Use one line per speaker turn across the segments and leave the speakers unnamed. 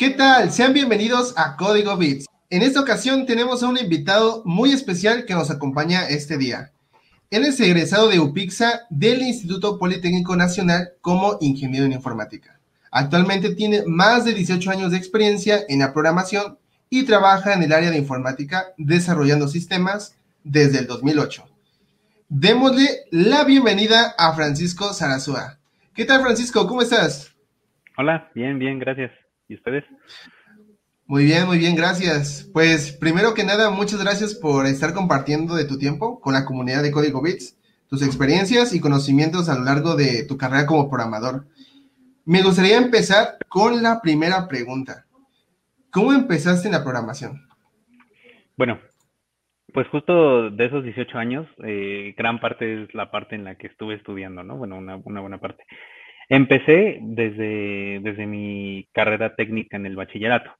¿Qué tal? Sean bienvenidos a Código Bits. En esta ocasión tenemos a un invitado muy especial que nos acompaña este día. Él es egresado de UPIXA del Instituto Politécnico Nacional como ingeniero en informática. Actualmente tiene más de 18 años de experiencia en la programación y trabaja en el área de informática desarrollando sistemas desde el 2008. Démosle la bienvenida a Francisco Sarazúa. ¿Qué tal, Francisco? ¿Cómo estás?
Hola, bien, bien, gracias. ¿Y ustedes?
Muy bien, muy bien, gracias. Pues primero que nada, muchas gracias por estar compartiendo de tu tiempo con la comunidad de Código Bits, tus experiencias y conocimientos a lo largo de tu carrera como programador. Me gustaría empezar con la primera pregunta. ¿Cómo empezaste en la programación?
Bueno, pues justo de esos 18 años, eh, gran parte es la parte en la que estuve estudiando, ¿no? Bueno, una, una buena parte. Empecé desde, desde mi carrera técnica en el bachillerato.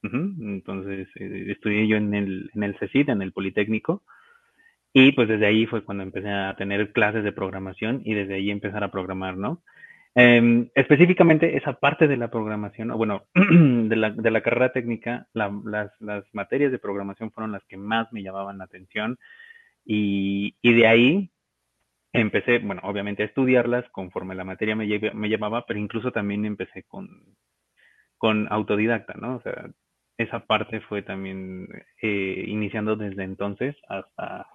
Entonces, eh, estudié yo en el, en el CECID, en el Politécnico, y pues desde ahí fue cuando empecé a tener clases de programación y desde ahí empezar a programar, ¿no? Em, específicamente esa parte de la programación, bueno, de la, de la carrera técnica, las, las, materias de programación fueron las que más me llamaban la atención y, y de ahí empecé, bueno, obviamente a estudiarlas conforme la materia me, me llevaba, pero incluso también empecé con, con autodidacta, ¿no? O sea, esa parte fue también eh, iniciando desde entonces hasta,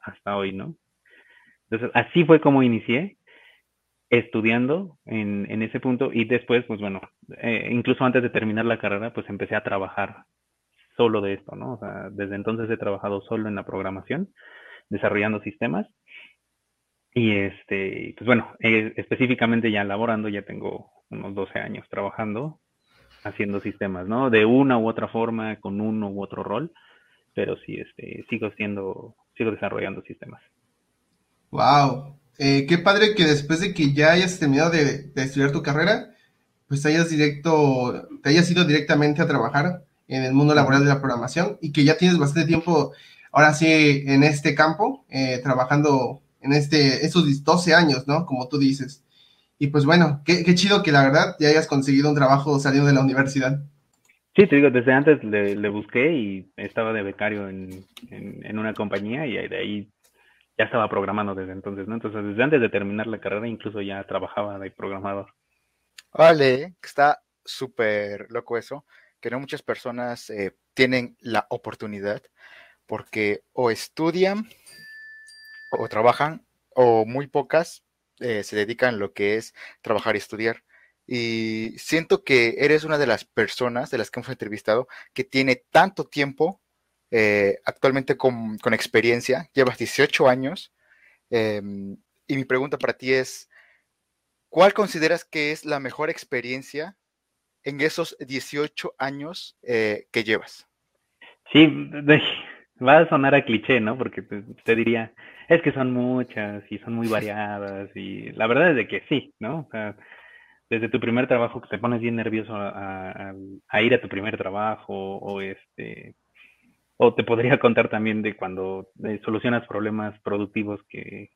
hasta hoy, ¿no? Entonces, así fue como inicié estudiando en, en ese punto y después, pues bueno, eh, incluso antes de terminar la carrera, pues empecé a trabajar solo de esto, ¿no? O sea, desde entonces he trabajado solo en la programación, desarrollando sistemas y este, pues bueno, eh, específicamente ya laborando, ya tengo unos 12 años trabajando, haciendo sistemas, ¿no? De una u otra forma, con uno u otro rol, pero sí, este, sigo siendo, sigo desarrollando sistemas.
Wow, eh, qué padre que después de que ya hayas terminado de, estudiar tu carrera, pues hayas directo, te hayas ido directamente a trabajar en el mundo laboral de la programación y que ya tienes bastante tiempo, ahora sí, en este campo, eh, trabajando en este, esos 12 años, ¿no? Como tú dices. Y pues bueno, qué, qué, chido que la verdad ya hayas conseguido un trabajo saliendo de la universidad.
Sí, te digo, desde antes le, le busqué y estaba de becario en, en, en, una compañía y de ahí ya estaba programando desde entonces, ¿no? Entonces, desde antes de terminar la carrera, incluso ya trabajaba de programador.
Vale, está súper loco eso, que no muchas personas eh, tienen la oportunidad porque o estudian o trabajan o muy pocas eh, se dedican a lo que es trabajar y estudiar. Y siento que eres una de las personas de las que hemos entrevistado que tiene tanto tiempo eh, actualmente con, experiencia, llevas 18 años, em, y mi pregunta para ti es, ¿cuál consideras que es la mejor experiencia en esos 18 años eh, que llevas?
Sí, va a sonar a cliché, ¿no? Porque te, diría, es que son muchas y son muy variadas y la verdad es de que sí, ¿no? O sea, desde tu primer trabajo que te pones bien nervioso a, a ir a tu primer trabajo o este o te podría contar también de cuando eh, solucionas problemas productivos que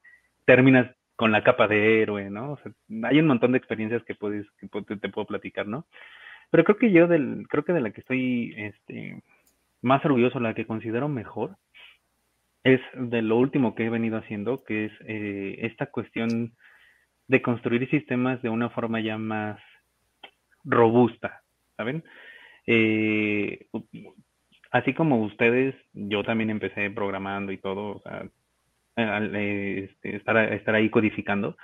terminas con la capa de héroe, ¿no? O sea, hay un montón de experiencias que puedes, que te, puedo platicar, ¿no? Pero creo que yo del, creo que de la que estoy este, más orgulloso, la que considero mejor, es de lo último que he venido haciendo, que es eh, esta cuestión de construir sistemas de una forma ya más robusta, ¿saben? Eh, así como ustedes, yo también empecé programando y todo, o sea, este, estar, estar ahí codificando,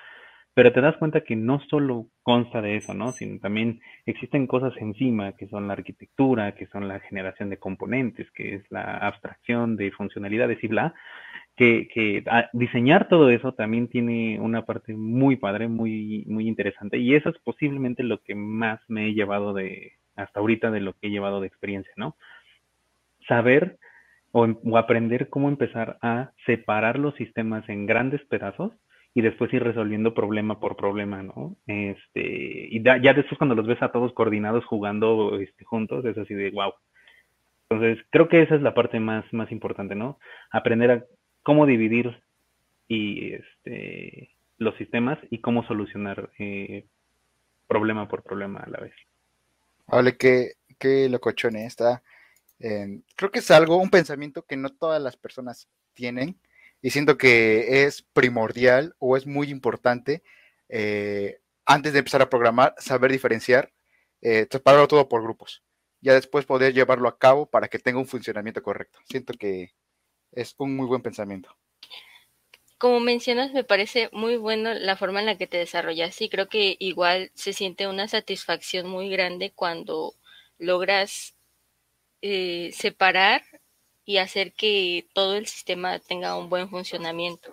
pero te das cuenta que no solo consta de eso, ¿no? Sino también existen cosas encima, que son la arquitectura, que son la generación de componentes, que es la abstracción de funcionalidades y bla, que, que diseñar todo eso también tiene una parte muy padre, muy, muy interesante, y eso es posiblemente lo que más me he llevado de, hasta ahorita de lo que he llevado de experiencia, ¿no? saber o, aprender cómo empezar a separar los sistemas en grandes pedazos y después ir resolviendo problema por problema, ¿no? Este, y ya después cuando los ves a todos coordinados jugando este, juntos, es así de wow. Entonces, creo que esa es la parte más, más importante, ¿no? Aprender a cómo dividir y este, los sistemas y cómo solucionar eh, problema por problema a la vez.
Vale, que qué locochone está. creo que es algo, un pensamiento que no todas las personas tienen y siento que es primordial o es muy importante eh, antes de empezar a programar, saber diferenciar, eh, separarlo todo por grupos. Ya después poder llevarlo a cabo para que tenga un funcionamiento correcto. Siento que es un muy buen pensamiento.
Como mencionas, me parece muy bueno la forma en la que te desarrollas y creo que igual se siente una satisfacción muy grande cuando logras eh, separar y hacer que todo el sistema tenga un buen funcionamiento.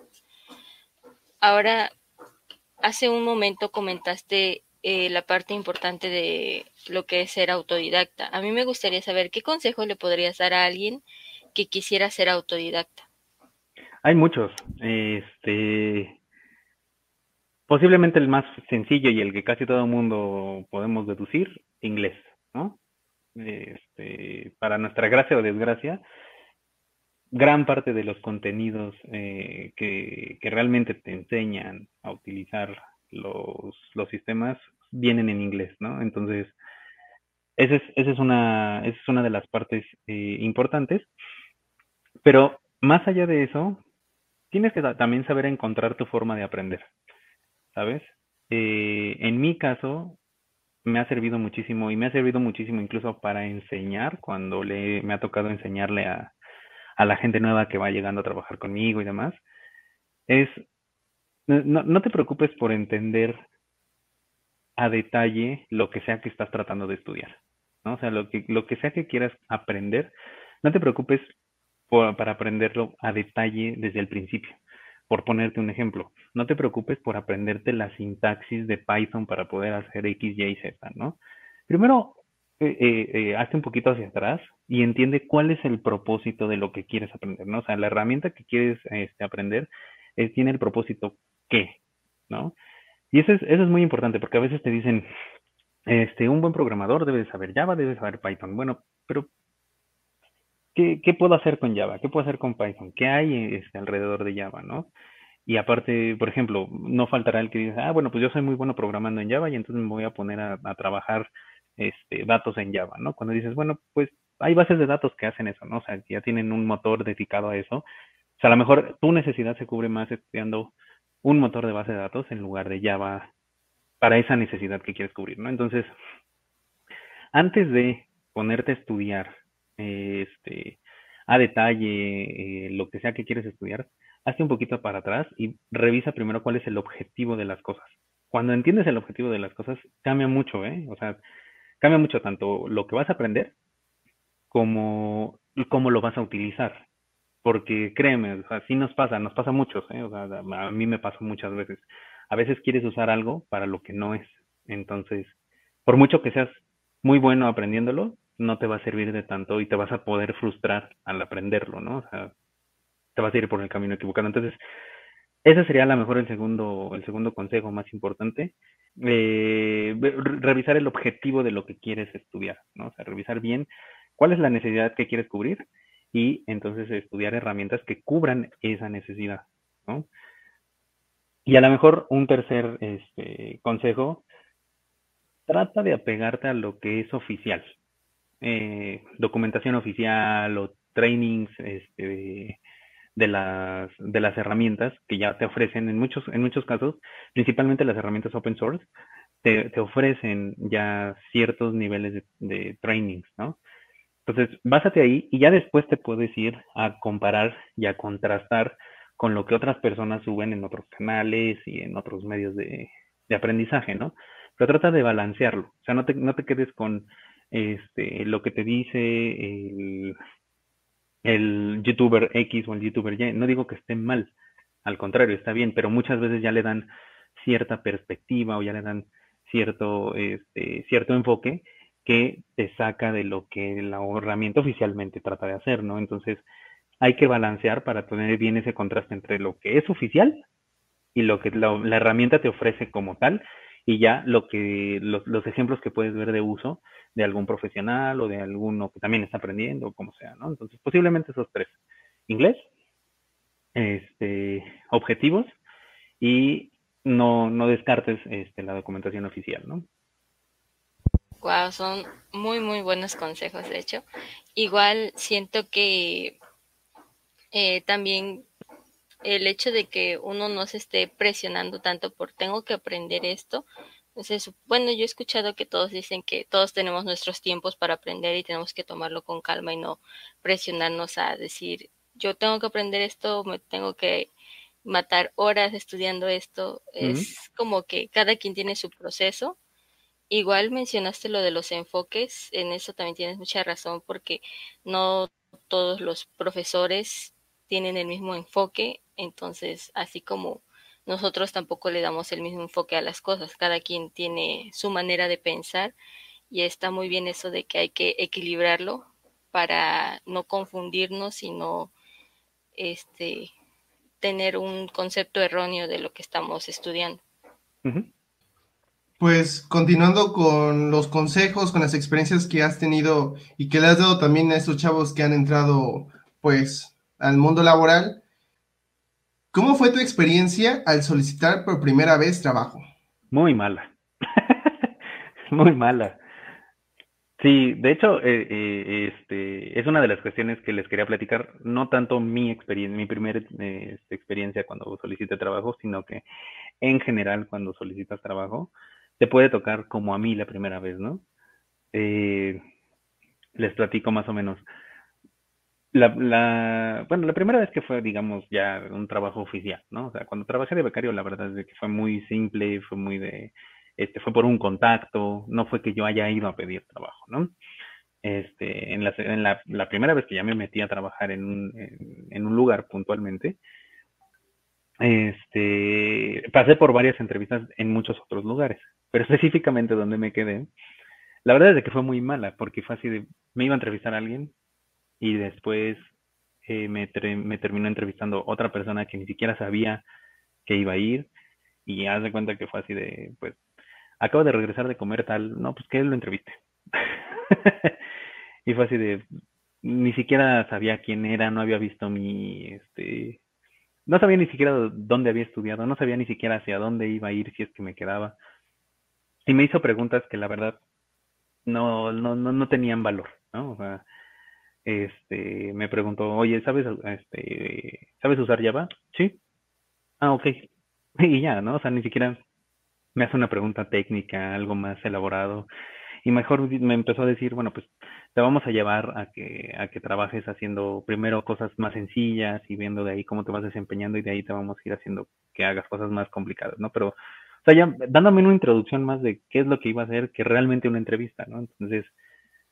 Ahora, hace un momento comentaste eh, la parte importante de lo que es ser autodidacta. A mí me gustaría saber qué consejo le podrías dar a alguien que quisiera ser autodidacta.
Hay muchos. Este, posiblemente el más sencillo y el que casi todo el mundo podemos deducir, inglés, ¿no? Este, para nuestra gracia o desgracia, gran parte de los contenidos eh, que, realmente te enseñan a utilizar los, sistemas vienen en inglés, ¿no? Entonces, esa es, esa es, una, esa es una de las partes eh, importantes. Pero más allá de eso, tienes que también saber encontrar tu forma de aprender, ¿sabes? Eh, en mi caso, me ha servido muchísimo y me ha servido muchísimo incluso para enseñar cuando le, me ha tocado enseñarle a, a la gente nueva que va llegando a trabajar conmigo y demás. Es, no, te preocupes por entender a detalle lo que sea que estás tratando de estudiar, ¿no? O sea, lo que, lo que sea que quieras aprender, no te preocupes para aprenderlo a detalle desde el principio. Por ponerte un ejemplo, no te preocupes por aprenderte la sintaxis de Python para poder hacer X, Y, Z, ¿no? Primero, eh, eh, eh, hazte un poquito hacia atrás y entiende cuál es el propósito de lo que quieres aprender, ¿no? O sea, la herramienta que quieres este, aprender tiene el propósito qué, ¿no? Y eso es, eso es muy importante porque a veces te dicen, este, un buen programador debe saber Java, debe saber Python. Bueno, pero ¿qué, puedo hacer con Java? ¿Qué puedo hacer con Python? ¿Qué hay este, alrededor de Java, no? Y aparte, por ejemplo, no faltará el que diga, ah, bueno, pues yo soy muy bueno programando en Java y entonces me voy a poner a, trabajar este, datos en Java, ¿no? Cuando dices, bueno, pues hay bases de datos que hacen eso, ¿no? O sea, ya tienen un motor dedicado a eso. O sea, a lo mejor tu necesidad se cubre más estudiando un motor de base de datos en lugar de Java para esa necesidad que quieres cubrir, ¿no? Entonces, antes de ponerte a estudiar este, a detalle, eh, lo que sea que quieres estudiar, hazte un poquito para atrás y revisa primero cuál es el objetivo de las cosas. Cuando entiendes el objetivo de las cosas, cambia mucho, ¿eh? O sea, cambia mucho tanto lo que vas a aprender como cómo lo vas a utilizar. Porque créeme, o sea, sí nos pasa, nos pasa a muchos, ¿eh? A mí me pasa muchas veces. A veces quieres usar algo para lo que no es. Entonces, por mucho que seas muy bueno aprendiéndolo, no te va a servir de tanto y te vas a poder frustrar al aprenderlo, ¿no? O sea, te vas a ir por el camino equivocado. Entonces, ese sería a lo mejor el segundo, el segundo consejo más importante. Eh, revisar el objetivo de lo que quieres estudiar, ¿no? O sea, revisar bien cuál es la necesidad que quieres cubrir y entonces estudiar herramientas que cubran esa necesidad, ¿no? Y a lo mejor un tercer este, consejo, trata de apegarte a lo que es oficial, eh, documentación oficial o trainings este, de, las, de las herramientas que ya te ofrecen en muchos, en muchos casos, principalmente las herramientas open source, te, ofrecen ya ciertos niveles de, trainings, ¿no? Entonces, básate ahí y ya después te puedes ir a comparar y a contrastar con lo que otras personas suben en otros canales y en otros medios de, de aprendizaje, ¿no? Pero trata de balancearlo, o sea, no te, no te quedes con este, lo que te dice el, el youtuber X o el youtuber Y. No digo que esté mal, al contrario, está bien, pero muchas veces ya le dan cierta perspectiva o ya le dan cierto, este, cierto enfoque que te saca de lo que la herramienta oficialmente trata de hacer, ¿no? Entonces, hay que balancear para tener bien ese contraste entre lo que es oficial y lo que la, la herramienta te ofrece como tal y ya lo que los, los, ejemplos que puedes ver de uso de algún profesional o de alguno que también está aprendiendo, como sea, ¿no? Entonces, posiblemente esos tres. Inglés, este, objetivos y no, no descartes este, la documentación oficial, ¿no?
Wow, son muy, muy buenos consejos, de hecho. Igual siento que eh, también el hecho de que uno no se esté presionando tanto por tengo que aprender esto. Entonces, bueno, yo he escuchado que todos dicen que todos tenemos nuestros tiempos para aprender y tenemos que tomarlo con calma y no presionarnos a decir, yo tengo que aprender esto, me tengo que matar horas estudiando esto. Es como que cada quien tiene su proceso. Igual mencionaste lo de los enfoques, en eso también tienes mucha razón porque no todos los profesores tienen el mismo enfoque, entonces así como nosotros tampoco le damos el mismo enfoque a las cosas, cada quien tiene su manera de pensar y está muy bien eso de que hay que equilibrarlo para no confundirnos y no este tener un concepto erróneo de lo que estamos estudiando.
Pues continuando con los consejos, con las experiencias que has tenido y que le has dado también a estos chavos que han entrado pues al mundo laboral, ¿cómo fue tu experiencia al solicitar por primera vez trabajo?
Muy mala. Muy mala. Sí, de hecho, eh, eh, este, es una de las cuestiones que les quería platicar, no tanto mi experiencia, mi primera este, experiencia cuando solicité trabajo, sino que en general cuando solicitas trabajo, te puede tocar como a mí la primera vez, ¿no? Eh, les platico más o menos. La, bueno, la primera vez que fue, digamos, ya un trabajo oficial, ¿no? O sea, cuando trabajé de becario, la verdad es que fue muy simple, fue muy de este, fue por un contacto, no fue que yo haya ido a pedir trabajo, ¿no? Este, en la, en la, la primera vez que ya me metí a trabajar en un, en, un lugar puntualmente, este, pasé por varias entrevistas en muchos otros lugares, pero específicamente donde me quedé, la verdad es que fue muy mala, porque fue así me iba a entrevistar alguien y después eh, me, me terminó entrevistando otra persona que ni siquiera sabía que iba a ir y haz de cuenta que fue así de, pues, acabo de regresar de comer tal, no, pues que lo entreviste. y fue así de, ni siquiera sabía quién era, no había visto mi, este, no sabía ni siquiera dónde había estudiado, no sabía ni siquiera hacia dónde iba a ir si es que me quedaba. Y me hizo preguntas que la verdad no, no, no, no tenían valor, ¿no? O sea, este, me preguntó, oye, ¿sabes, este, ¿sabes usar Java? Sí. Ah, ok. Y ya, ¿no? O sea, ni siquiera me hace una pregunta técnica, algo más elaborado, y mejor me empezó a decir, bueno, pues te vamos a llevar a que, a que trabajes haciendo primero cosas más sencillas y viendo de ahí cómo te vas desempeñando y de ahí te vamos a ir haciendo que hagas cosas más complicadas, ¿no? Pero, o sea, ya dándome una introducción más de qué es lo que iba a hacer que realmente una entrevista, ¿no? Entonces,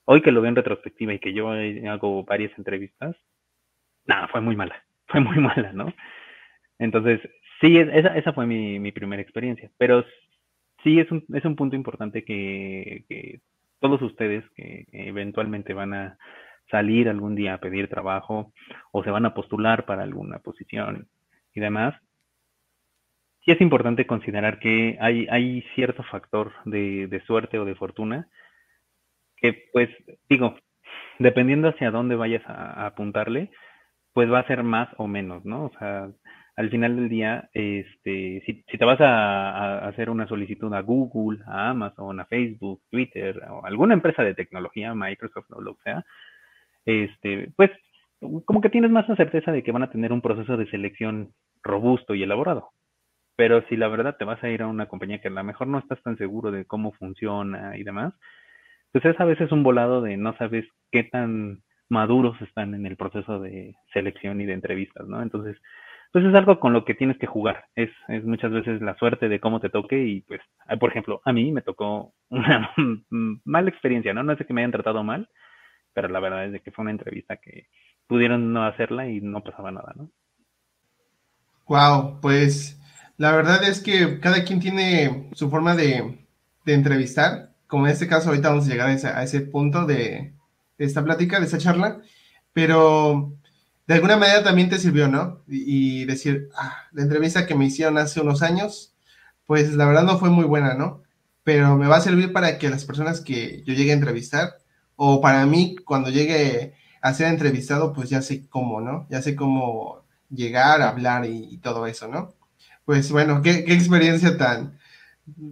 hoy que lo veo en retrospectiva y que yo hago varias entrevistas, nada, fue muy mala, fue muy mala, ¿no? Entonces, sí, esa, esa fue mi, mi primera experiencia, pero sí es un, es un punto importante que, todos ustedes que eventualmente van a salir algún día a pedir trabajo o se van a postular para alguna posición y demás, sí es importante considerar que hay, hay cierto factor de, de suerte o de fortuna que, pues, digo, dependiendo hacia dónde vayas a, apuntarle, pues va a ser más o menos, ¿no? O sea, al final del día, este, si, si te vas a, hacer una solicitud a Google, a Amazon, a Facebook, Twitter o alguna empresa de tecnología, Microsoft o lo que sea, este, pues como que tienes más la certeza de que van a tener un proceso de selección robusto y elaborado. Pero si la verdad te vas a ir a una compañía que a lo mejor no estás tan seguro de cómo funciona y demás, pues es a veces un volado de no sabes qué tan maduros están en el proceso de selección y de entrevistas, ¿no? Entonces, pues es algo con lo que tienes que jugar. Es, es muchas veces la suerte de cómo te toque y pues, ah, por ejemplo, a mí me tocó una mala experiencia, ¿no? No de que me hayan tratado mal, pero la verdad es que fue una entrevista que pudieron no hacerla y no pasaba nada, ¿no?
Wow, pues la verdad es que cada quien tiene su forma de, de entrevistar. Como en este caso, ahorita vamos a llegar a ese, punto de, esta plática, de esta charla, pero de alguna manera también te sirvió, ¿no? Y, decir, ah, la entrevista que me hicieron hace unos años, pues la verdad no fue muy buena, ¿no? Pero me va a servir para que las personas que yo llegue a entrevistar, o para mí cuando llegue a ser entrevistado, pues ya sé cómo, ¿no? Ya sé cómo llegar, hablar y, todo eso, ¿no? Pues bueno, qué, experiencia tan,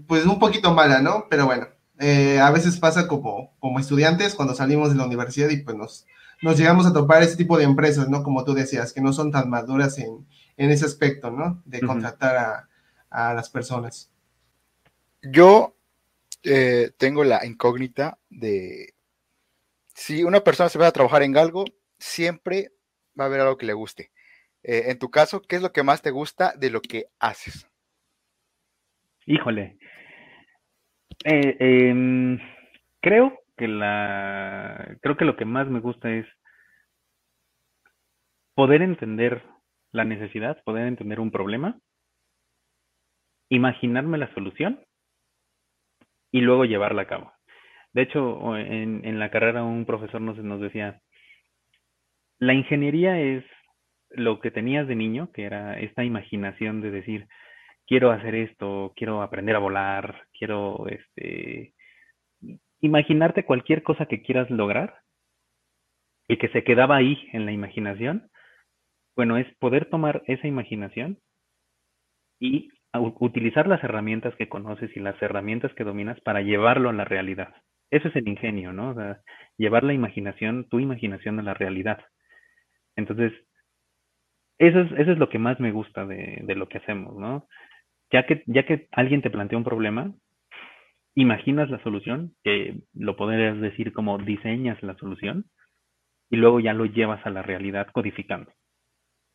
pues un poquito mala, ¿no? Pero bueno, eh, a veces pasa como, como estudiantes cuando salimos de la universidad y pues nos, nos llegamos a topar ese tipo de empresas, ¿no? Como tú decías, que no son tan maduras en, en ese aspecto, ¿no? De contratar a, a, las personas.
Yo eh, tengo la incógnita de si una persona se va a trabajar en algo, siempre va a haber algo que le guste. Eh, en tu caso, ¿qué es lo que más te gusta de lo que haces?
Híjole. Eh, em, creo que la creo que lo que más me gusta es poder entender la necesidad, poder entender un problema, imaginarme la solución y luego llevarla a cabo. De hecho, en, en la carrera un profesor nos, nos decía, la ingeniería es lo que tenías de niño, que era esta imaginación de decir, quiero hacer esto, quiero aprender a volar, quiero este imaginarte cualquier cosa que quieras lograr y que se quedaba ahí en la imaginación. Bueno, es poder tomar esa imaginación y utilizar las herramientas que conoces y las herramientas que dominas para llevarlo a la realidad. Eso es el ingenio, ¿no? O sea, llevar la imaginación, tu imaginación a la realidad. Entonces, eso es, eso es lo que más me gusta de, de lo que hacemos, ¿no? Ya que, ya que alguien te plantea un problema, imaginas la solución, que lo podrías decir como diseñas la solución, y luego ya lo llevas a la realidad codificando,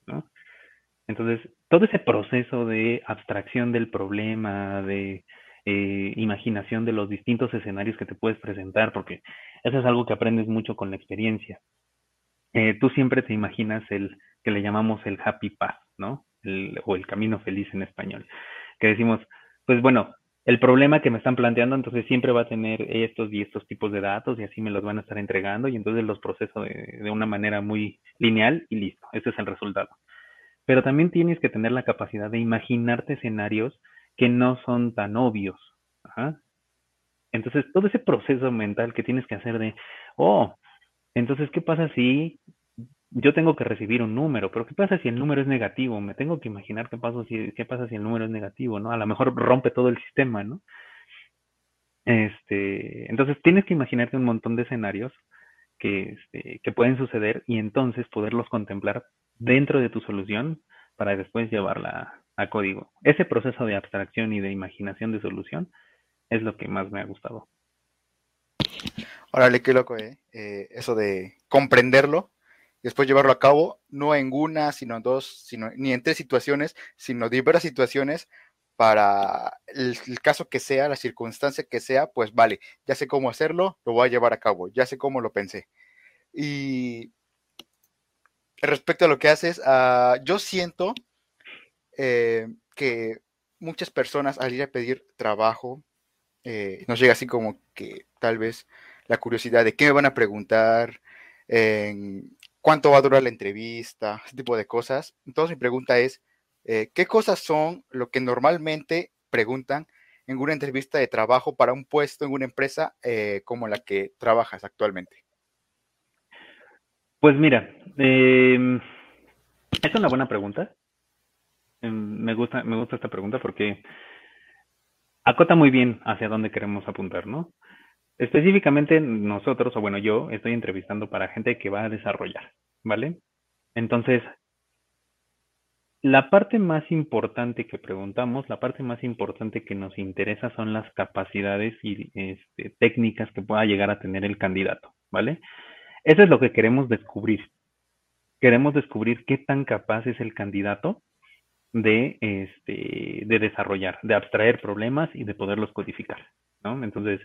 ¿no? Entonces, todo ese proceso de abstracción del problema, de eh, imaginación de los distintos escenarios que te puedes presentar, porque eso es algo que aprendes mucho con la experiencia. Eh, tú siempre te imaginas el que le llamamos el happy path, ¿no? El, o el camino feliz en español. Que decimos, pues bueno, el problema que me están planteando, entonces siempre va a tener estos y estos tipos de datos y así me los van a estar entregando y entonces los proceso de, de una manera muy lineal y listo, ese es el resultado pero también tienes que tener la capacidad de imaginarte escenarios que no son tan obvios. Entonces, todo ese proceso mental que tienes que hacer de, oh, entonces, ¿qué pasa si yo tengo que recibir un número? Pero ¿qué pasa si el número es negativo? Me tengo que imaginar qué pasa si, qué pasa si el número es negativo, ¿no? A lo mejor rompe todo el sistema, ¿no? Este, entonces tienes que imaginarte un montón de escenarios que, este, que pueden suceder y entonces poderlos contemplar dentro de tu solución para después llevarla a código. Ese proceso de abstracción y de imaginación de solución es lo que más me ha gustado.
Órale, qué loco, ¿eh? ¿eh? eso de comprenderlo después llevarlo a cabo, no en una, sino en dos, sino, ni en tres situaciones, sino diversas situaciones para el, caso que sea, la circunstancia que sea, pues vale, ya sé cómo hacerlo, lo voy a llevar a cabo, ya sé cómo lo pensé. Y respecto a lo que haces, uh, yo siento eh, que muchas personas al ir a pedir trabajo, eh, nos llega así como que tal vez la curiosidad de qué me van a preguntar, cuánto va a durar la entrevista, ese tipo de cosas. Entonces mi pregunta es, eh, ¿qué cosas son lo que normalmente preguntan en una entrevista de trabajo para un puesto en una empresa eh, como la que trabajas actualmente?
Pues mira, eh, es una buena pregunta. Eh, me gusta, me gusta esta pregunta porque acota muy bien hacia dónde queremos apuntar, ¿no? Específicamente nosotros, o bueno, yo estoy entrevistando para gente que va a desarrollar, ¿vale? Entonces, la parte más importante que preguntamos, la parte más importante que nos interesa son las capacidades y este, técnicas que pueda llegar a tener el candidato, ¿vale? Eso es lo que queremos descubrir. Queremos descubrir qué tan capaz es el candidato de, este, de desarrollar, de abstraer problemas y de poderlos codificar, ¿no? Entonces,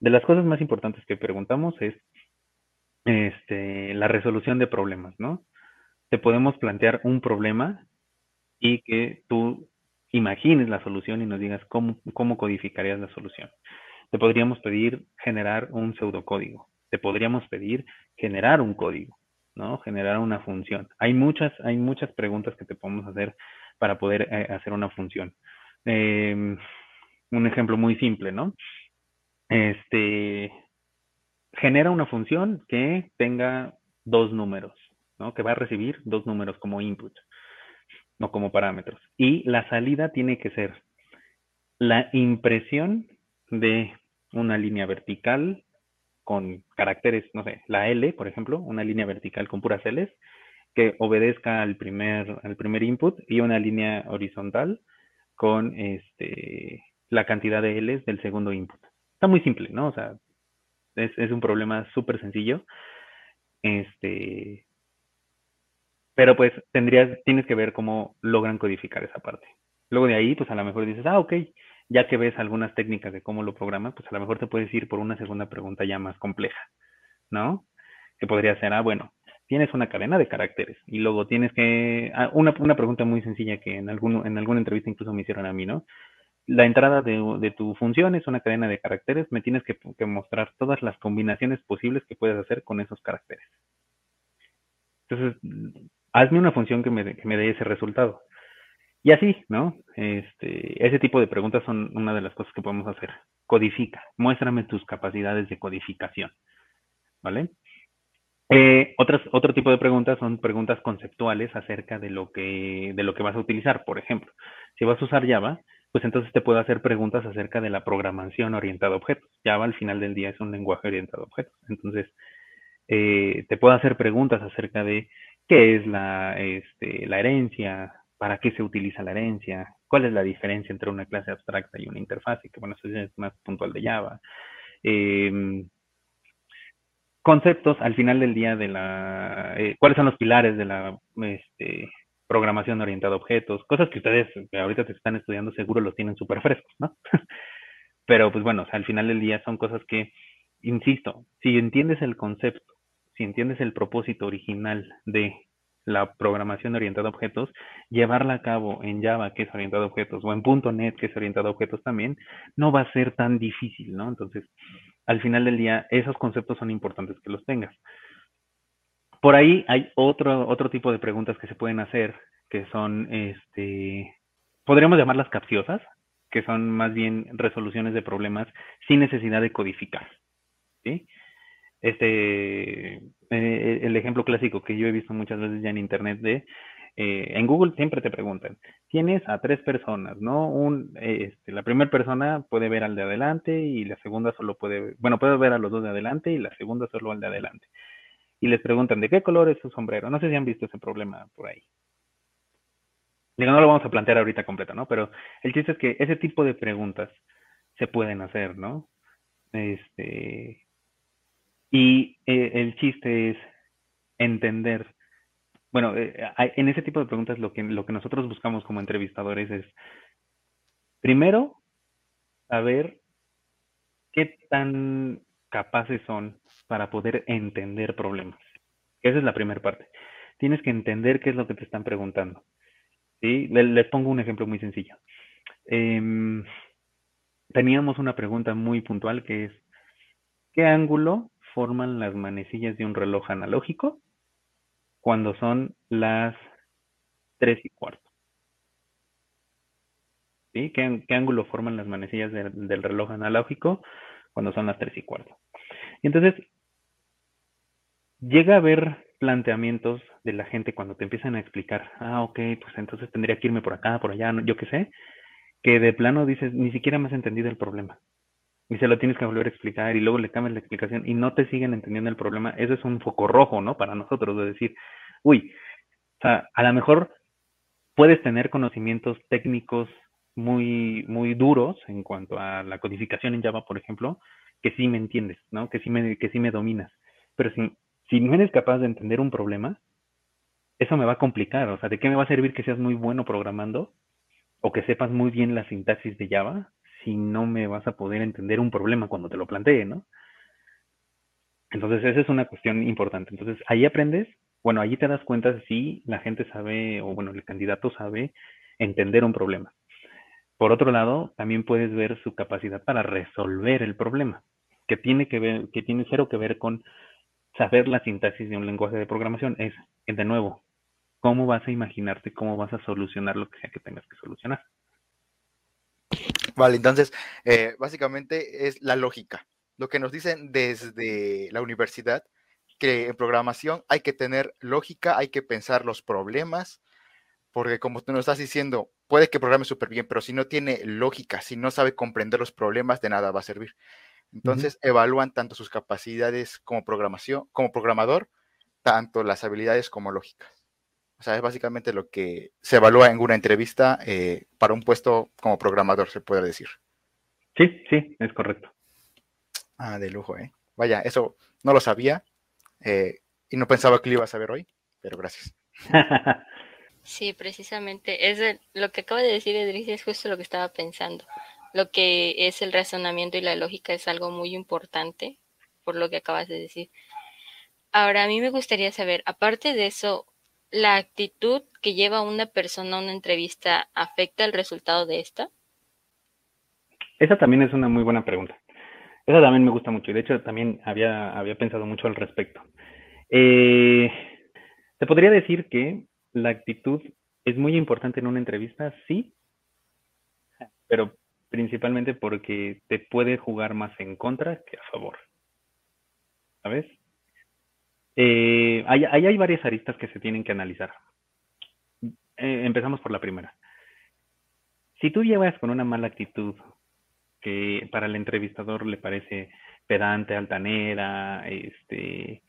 de las cosas más importantes que preguntamos es este, la resolución de problemas, ¿no? Te podemos plantear un problema y que tú imagines la solución y nos digas cómo, cómo codificarías la solución. Te podríamos pedir generar un pseudocódigo te podríamos pedir generar un código, ¿no? Generar una función. Hay muchas, hay muchas preguntas que te podemos hacer para poder eh, hacer una función. Eh, un ejemplo muy simple, ¿no? Este, genera una función que tenga dos números, ¿no? Que va a recibir dos números como input, no como parámetros. Y la salida tiene que ser la impresión de una línea vertical con caracteres, no sé, la L, por ejemplo, una línea vertical con puras Ls, que obedezca al primer, al primer input y una línea horizontal con este, la cantidad de Ls del segundo input. Está muy simple, ¿no? O sea, es, un problema súper sencillo. Este, pero pues tendrías, tienes que ver cómo logran codificar esa parte. Luego de ahí, pues a lo mejor dices, ah, ok, ya que ves algunas técnicas de cómo lo programas, pues a lo mejor te puedes ir por una segunda pregunta ya más compleja, ¿no? Que podría ser, ah, bueno, tienes una cadena de caracteres y luego tienes que, ah, una, una pregunta muy sencilla que en, algún, en alguna entrevista incluso me hicieron a mí, ¿no? La entrada de, tu función es una cadena de caracteres, me tienes que, mostrar todas las combinaciones posibles que puedes hacer con esos caracteres. Entonces, hazme una función que me, que me dé ese resultado. Y así, ¿no? Este, ese tipo de preguntas son una de las cosas que podemos hacer. Codifica, muéstrame tus capacidades de codificación, ¿vale? Eh, otras, otro tipo de preguntas son preguntas conceptuales acerca de lo que de lo que vas a utilizar. Por ejemplo, si vas a usar Java, pues entonces te puedo hacer preguntas acerca de la programación orientada a objetos. Java al final del día es un lenguaje orientado a objetos. Entonces, eh, te puedo hacer preguntas acerca de qué es la, este, la herencia, para qué se utiliza la herencia, cuál es la diferencia entre una clase abstracta y una interfaz, que bueno, eso es más puntual de Java. Eh, conceptos al final del día de la, eh, cuáles son los pilares de la este, programación orientada a objetos, cosas que ustedes ahorita te están estudiando seguro los tienen súper frescos, ¿no? Pero pues bueno, al final del día son cosas que, insisto, si entiendes el concepto, si entiendes el propósito original de la programación orientada a objetos, llevarla a cabo en Java, que es orientado a objetos, o en .NET, que es orientado a objetos también, no va a ser tan difícil, ¿no? Entonces, al final del día, esos conceptos son importantes que los tengas. Por ahí hay otro, otro tipo de preguntas que se pueden hacer, que son, este, podríamos llamarlas capciosas, que son más bien resoluciones de problemas sin necesidad de codificar, ¿sí? este, eh, el ejemplo clásico que yo he visto muchas veces ya en internet de, eh, en Google siempre te preguntan, tienes a tres personas, ¿no? Un, este, la primera persona puede ver al de adelante y la segunda solo puede, bueno, puede ver a los dos de adelante y la segunda solo al de adelante. Y les preguntan, ¿de qué color es su sombrero? No sé si han visto ese problema por ahí. Digo, no lo vamos a plantear ahorita completo, ¿no? Pero el chiste es que ese tipo de preguntas se pueden hacer, ¿no? Este, y eh, el chiste es entender, bueno, eh, en ese tipo de preguntas lo que, lo que nosotros buscamos como entrevistadores es, primero, saber qué tan capaces son para poder entender problemas. Esa es la primera parte. Tienes que entender qué es lo que te están preguntando. ¿sí? Les, pongo un ejemplo muy sencillo. Em, teníamos una pregunta muy puntual que es, ¿qué ángulo forman las manecillas de un reloj analógico cuando son las 3 y cuarto. ¿Sí? ¿Qué, ángulo forman las manecillas del reloj analógico cuando son las 3 y cuarto? Y entonces, llega a haber planteamientos de la gente cuando te empiezan a explicar, ah, ok, pues entonces tendría que irme por acá, por allá, yo qué sé, que de plano dices, ni siquiera me has entendido el problema y se lo tienes que volver a explicar y luego le cambias la explicación y no te siguen entendiendo el problema, eso es un foco rojo, ¿no? Para nosotros, de decir, uy, o sea, a lo mejor puedes tener conocimientos técnicos muy, muy duros en cuanto a la codificación en Java, por ejemplo, que sí me entiendes, ¿no? Que sí me, que sí me dominas. Pero si, si no eres capaz de entender un problema, eso me va a complicar. O sea, ¿de qué me va a servir que seas muy bueno programando o que sepas muy bien la sintaxis de Java si no me vas a poder entender un problema cuando te lo plantee, ¿no? Entonces, esa es una cuestión importante. Entonces, ahí aprendes, bueno, ahí te das cuenta si la gente sabe, o bueno, el candidato sabe entender un problema. Por otro lado, también puedes ver su capacidad para resolver el problema, que tiene que ver, que tiene cero que ver con saber la sintaxis de un lenguaje de programación. Es, de nuevo, cómo vas a imaginarte, cómo vas a solucionar lo que sea que tengas que solucionar.
Vale, entonces, eh, básicamente es la lógica. Lo que nos dicen desde la universidad, que en programación hay que tener lógica, hay que pensar los problemas, porque como tú nos estás diciendo, puede que programe súper bien, pero si no tiene lógica, si no sabe comprender los problemas, de nada va a servir. Entonces evalúan tanto sus capacidades como programación, como programador, tanto las habilidades como lógicas. O sea, es básicamente lo que se evalúa en una entrevista eh, para un puesto como programador, se puede decir.
Sí, sí, es correcto.
Ah, de lujo, ¿eh? Vaya, eso no lo sabía eh, y no pensaba que lo iba a saber hoy, pero gracias.
Sí, precisamente. Es lo que acaba de decir Edris es justo lo que estaba pensando. Lo que es el razonamiento y la lógica es algo muy importante, por lo que acabas de decir. Ahora, a mí me gustaría saber, aparte de eso, ¿la actitud que lleva una persona a una entrevista afecta el resultado de esta?
Esa también es una muy buena pregunta. Esa también me gusta mucho y de hecho también había, había pensado mucho al respecto. Eh, te podría decir que la actitud es muy importante en una entrevista, sí, pero principalmente porque te puede jugar más en contra que a favor. ¿Sabes? Eh, ahí, hay varias aristas que se tienen que analizar. Eh, empezamos por la primera. Si tú llevas con una mala actitud que para el entrevistador le parece pedante, altanera, este,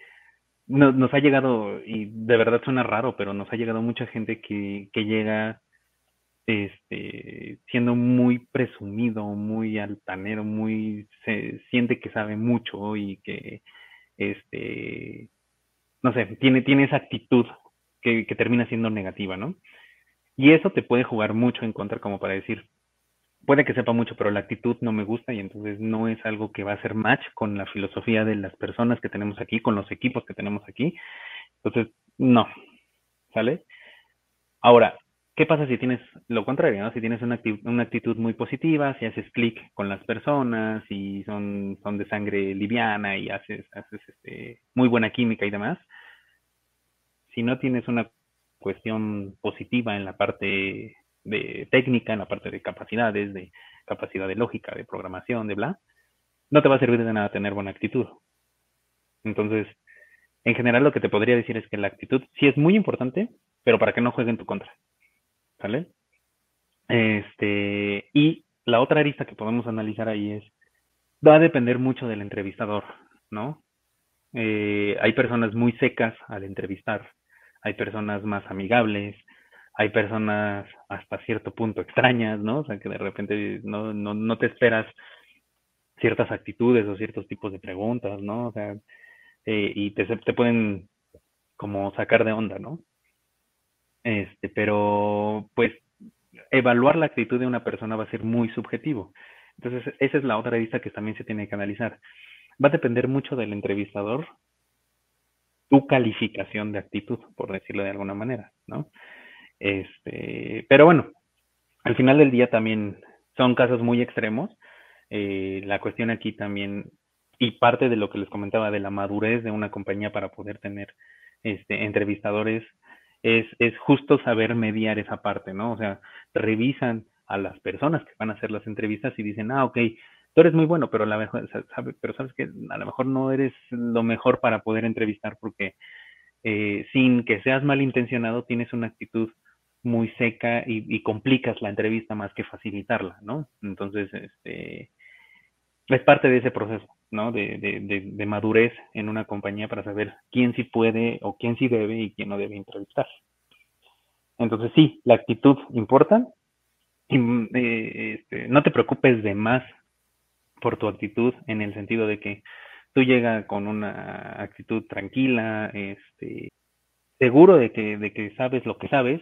nos, ha llegado, y de verdad suena raro, pero nos ha llegado mucha gente que, que llega este, siendo muy presumido, muy altanero, muy, se siente que sabe mucho y que, este, no sé, tiene, tiene esa actitud que, que termina siendo negativa, ¿no? Y eso te puede jugar mucho en contra como para decir, puede que sepa mucho, pero la actitud no me gusta y entonces no es algo que va a ser match con la filosofía de las personas que tenemos aquí, con los equipos que tenemos aquí. Entonces, no, ¿sale? Ahora, ¿qué pasa si tienes lo contrario, ¿no? Si tienes una, una actitud muy positiva, si haces clic con las personas y son, son de sangre liviana y haces, haces este, muy buena química y demás, si no tienes una cuestión positiva en la parte de técnica, en la parte de capacidades, de capacidad de lógica, de programación, de bla, no te va a servir de nada tener buena actitud. Entonces, en general lo que te podría decir es que la actitud sí es muy importante, pero para que no juegue en tu contra. ¿Sale? Este, y la otra arista que podemos analizar ahí es, va a depender mucho del entrevistador, ¿no? Eh, hay personas muy secas al entrevistar, hay personas más amigables, hay personas hasta cierto punto extrañas, ¿no? O sea, que de repente no, no, no te esperas ciertas actitudes o ciertos tipos de preguntas, ¿no? O sea, eh, y te, te pueden como sacar de onda, ¿no? Este, pero pues evaluar la actitud de una persona va a ser muy subjetivo. Entonces, esa es la otra vista que también se tiene que analizar. Va a depender mucho del entrevistador tu calificación de actitud, por decirlo de alguna manera, ¿no? Este, pero bueno, al final del día también son casos muy extremos. Eh, la cuestión aquí también, y parte de lo que les comentaba de la madurez de una compañía para poder tener este, entrevistadores, es, es justo saber mediar esa parte, ¿no? O sea, revisan a las personas que van a hacer las entrevistas y dicen, ah, ok, tú eres muy bueno, pero, la mejor, sabe, pero sabes que a lo mejor no eres lo mejor para poder entrevistar porque eh, sin que seas malintencionado tienes una actitud muy seca y, complicas la entrevista más que facilitarla, ¿no? Entonces, este, es parte de ese proceso, ¿no? De, de, de, madurez en una compañía para saber quién sí puede o quién sí debe y quién no debe entrevistar. Entonces, sí, la actitud importa. Y, eh, este, no te preocupes de más por tu actitud en el sentido de que tú llegas con una actitud tranquila, este, seguro de que, de que sabes lo que sabes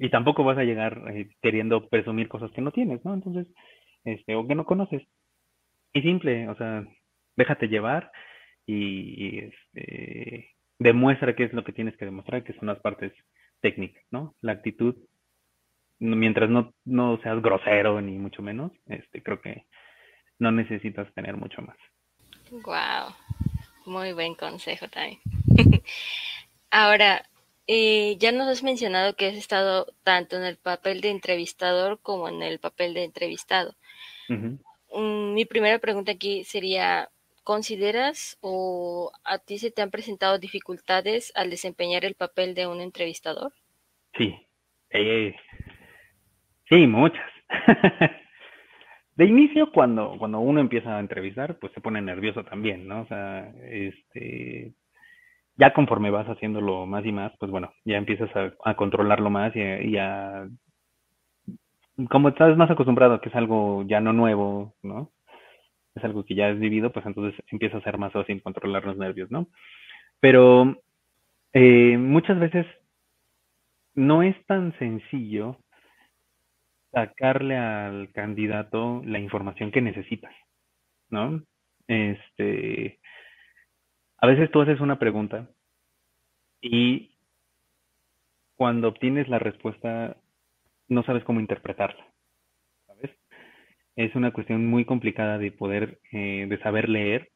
y tampoco vas a llegar eh, queriendo presumir cosas que no tienes, ¿no? Entonces, este, o que no conoces. Y simple, o sea, déjate llevar y, este, demuestra qué es lo que tienes que demostrar, que son las partes técnicas, ¿no? La actitud, mientras no, no seas grosero ni mucho menos, este, creo que no necesitas tener mucho más.
Wow, muy buen consejo también. Ahora, eh, ya nos has mencionado que has estado tanto en el papel de entrevistador como en el papel de entrevistado. Mm, mi primera pregunta aquí sería, ¿consideras o a ti se te han presentado dificultades al desempeñar el papel de un entrevistador?
Sí, eh, sí, muchas. de inicio, cuando, cuando uno empieza a entrevistar, pues se pone nervioso también, ¿no? O sea, este, ya conforme vas haciéndolo más y más, pues bueno, ya empiezas a, controlarlo más y, a, como estás más acostumbrado a que es algo ya no nuevo, ¿no? Es algo que ya has vivido, pues entonces empieza a ser más fácil controlar los nervios, ¿no? Pero eh, muchas veces no es tan sencillo sacarle al candidato la información que necesitas, ¿no? Este, a veces tú haces una pregunta y cuando obtienes la respuesta no sabes cómo interpretarla, ¿sabes? Es una cuestión muy complicada de poder, eh, de saber leer,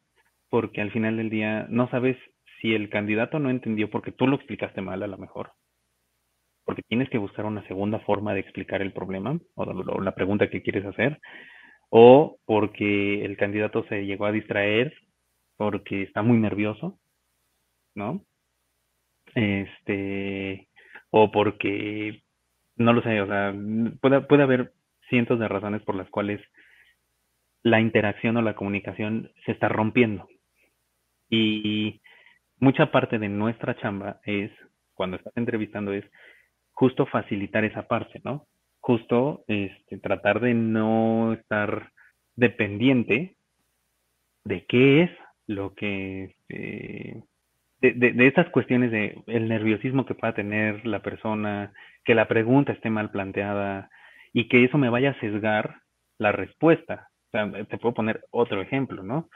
porque al final del día no sabes si el candidato no entendió porque tú lo explicaste mal a lo mejor, porque tienes que buscar una segunda forma de explicar el problema o la pregunta que quieres hacer, o porque el candidato se llegó a distraer porque está muy nervioso, ¿no? Este, o porque, no lo sé, o sea, puede, puede haber cientos de razones por las cuales la interacción o la comunicación se está rompiendo. Y mucha parte de nuestra chamba es, cuando estás entrevistando, es justo facilitar esa parte, ¿no? Justo este, tratar de no estar dependiente de qué es lo que este, de, de, estas cuestiones de el nerviosismo que pueda tener la persona, que la pregunta esté mal planteada y que eso me vaya a sesgar la respuesta. O sea, te puedo poner otro ejemplo, ¿no?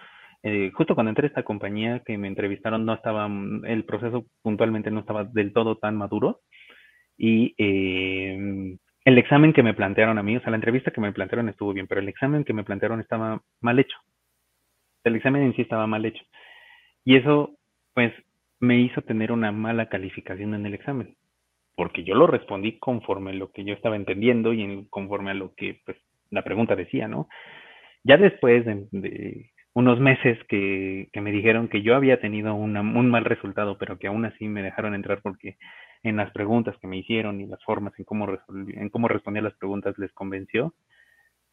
Eh, justo cuando entré a esta compañía que me entrevistaron, no estaba, el proceso puntualmente no estaba del todo tan maduro y eh, el examen que me plantearon a mí, o sea, la entrevista que me plantearon estuvo bien, pero el examen que me plantearon estaba mal hecho. El examen en sí estaba mal hecho. Y eso, pues, me hizo tener una mala calificación en el examen, porque yo lo respondí conforme a lo que yo estaba entendiendo y conforme a lo que, pues, la pregunta decía, ¿no? Ya después de, unos meses que, me dijeron que yo había tenido un mal resultado, pero que aún así me dejaron entrar porque en las preguntas que me hicieron y las formas en cómo, en cómo respondía las preguntas les convenció,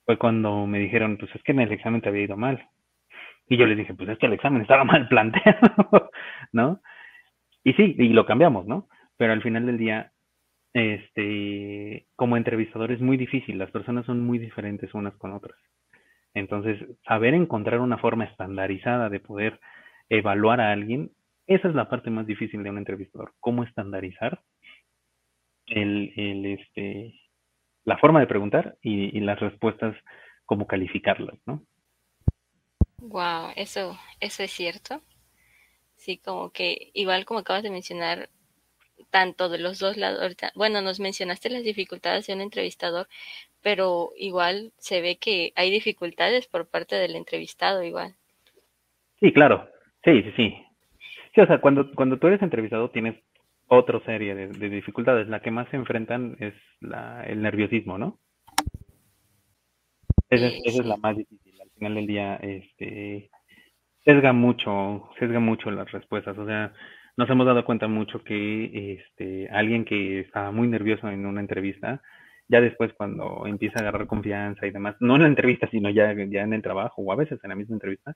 fue cuando me dijeron, pues es que en el examen te había ido mal. Y yo les dije, pues es que el examen estaba mal planteado, ¿no? Y sí, y lo cambiamos, ¿no? Pero al final del día, este, como entrevistador es muy difícil, las personas son muy diferentes unas con otras. Entonces, saber encontrar una forma estandarizada de poder evaluar a alguien, esa es la parte más difícil de un entrevistador, cómo estandarizar el, el este, la forma de preguntar y, y las respuestas, cómo calificarlas, ¿no?
Wow, eso, eso es cierto. Sí, como que igual como acabas de mencionar, tanto de los dos lados, ahorita, bueno, nos mencionaste las dificultades de un entrevistador, pero igual se ve que hay dificultades por parte del entrevistado igual.
Sí, claro, sí, sí, sí. Sí, o sea, cuando, cuando tú eres entrevistado tienes otra serie de, de dificultades. La que más se enfrentan es la, el nerviosismo, ¿no? Esa, es, esa es la más difícil final del día, este, sesga mucho, sesga mucho las respuestas. O sea, nos hemos dado cuenta mucho que este, alguien que estaba muy nervioso en una entrevista, ya después cuando empieza a agarrar confianza y demás, no en la entrevista, sino ya, ya en el trabajo o a veces en la misma entrevista,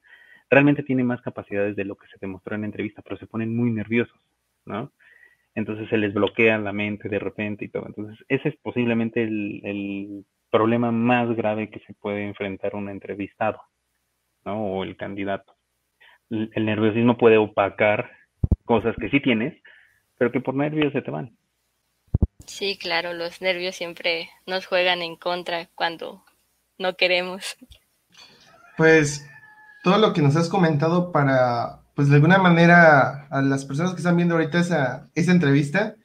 realmente tiene más capacidades de lo que se demostró en la entrevista, pero se ponen muy nerviosos, ¿no? Entonces se les bloquea la mente de repente y todo. Entonces ese es posiblemente el, el problema más grave que se puede enfrentar un entrevistado, ¿no? O el candidato. El nerviosismo puede opacar cosas que sí tienes, pero que por nervios se te van.
Sí, claro, los nervios siempre nos juegan en contra cuando no queremos.
Pues todo lo que nos has comentado para, pues de alguna manera, a las personas que están viendo ahorita esa, esa entrevista,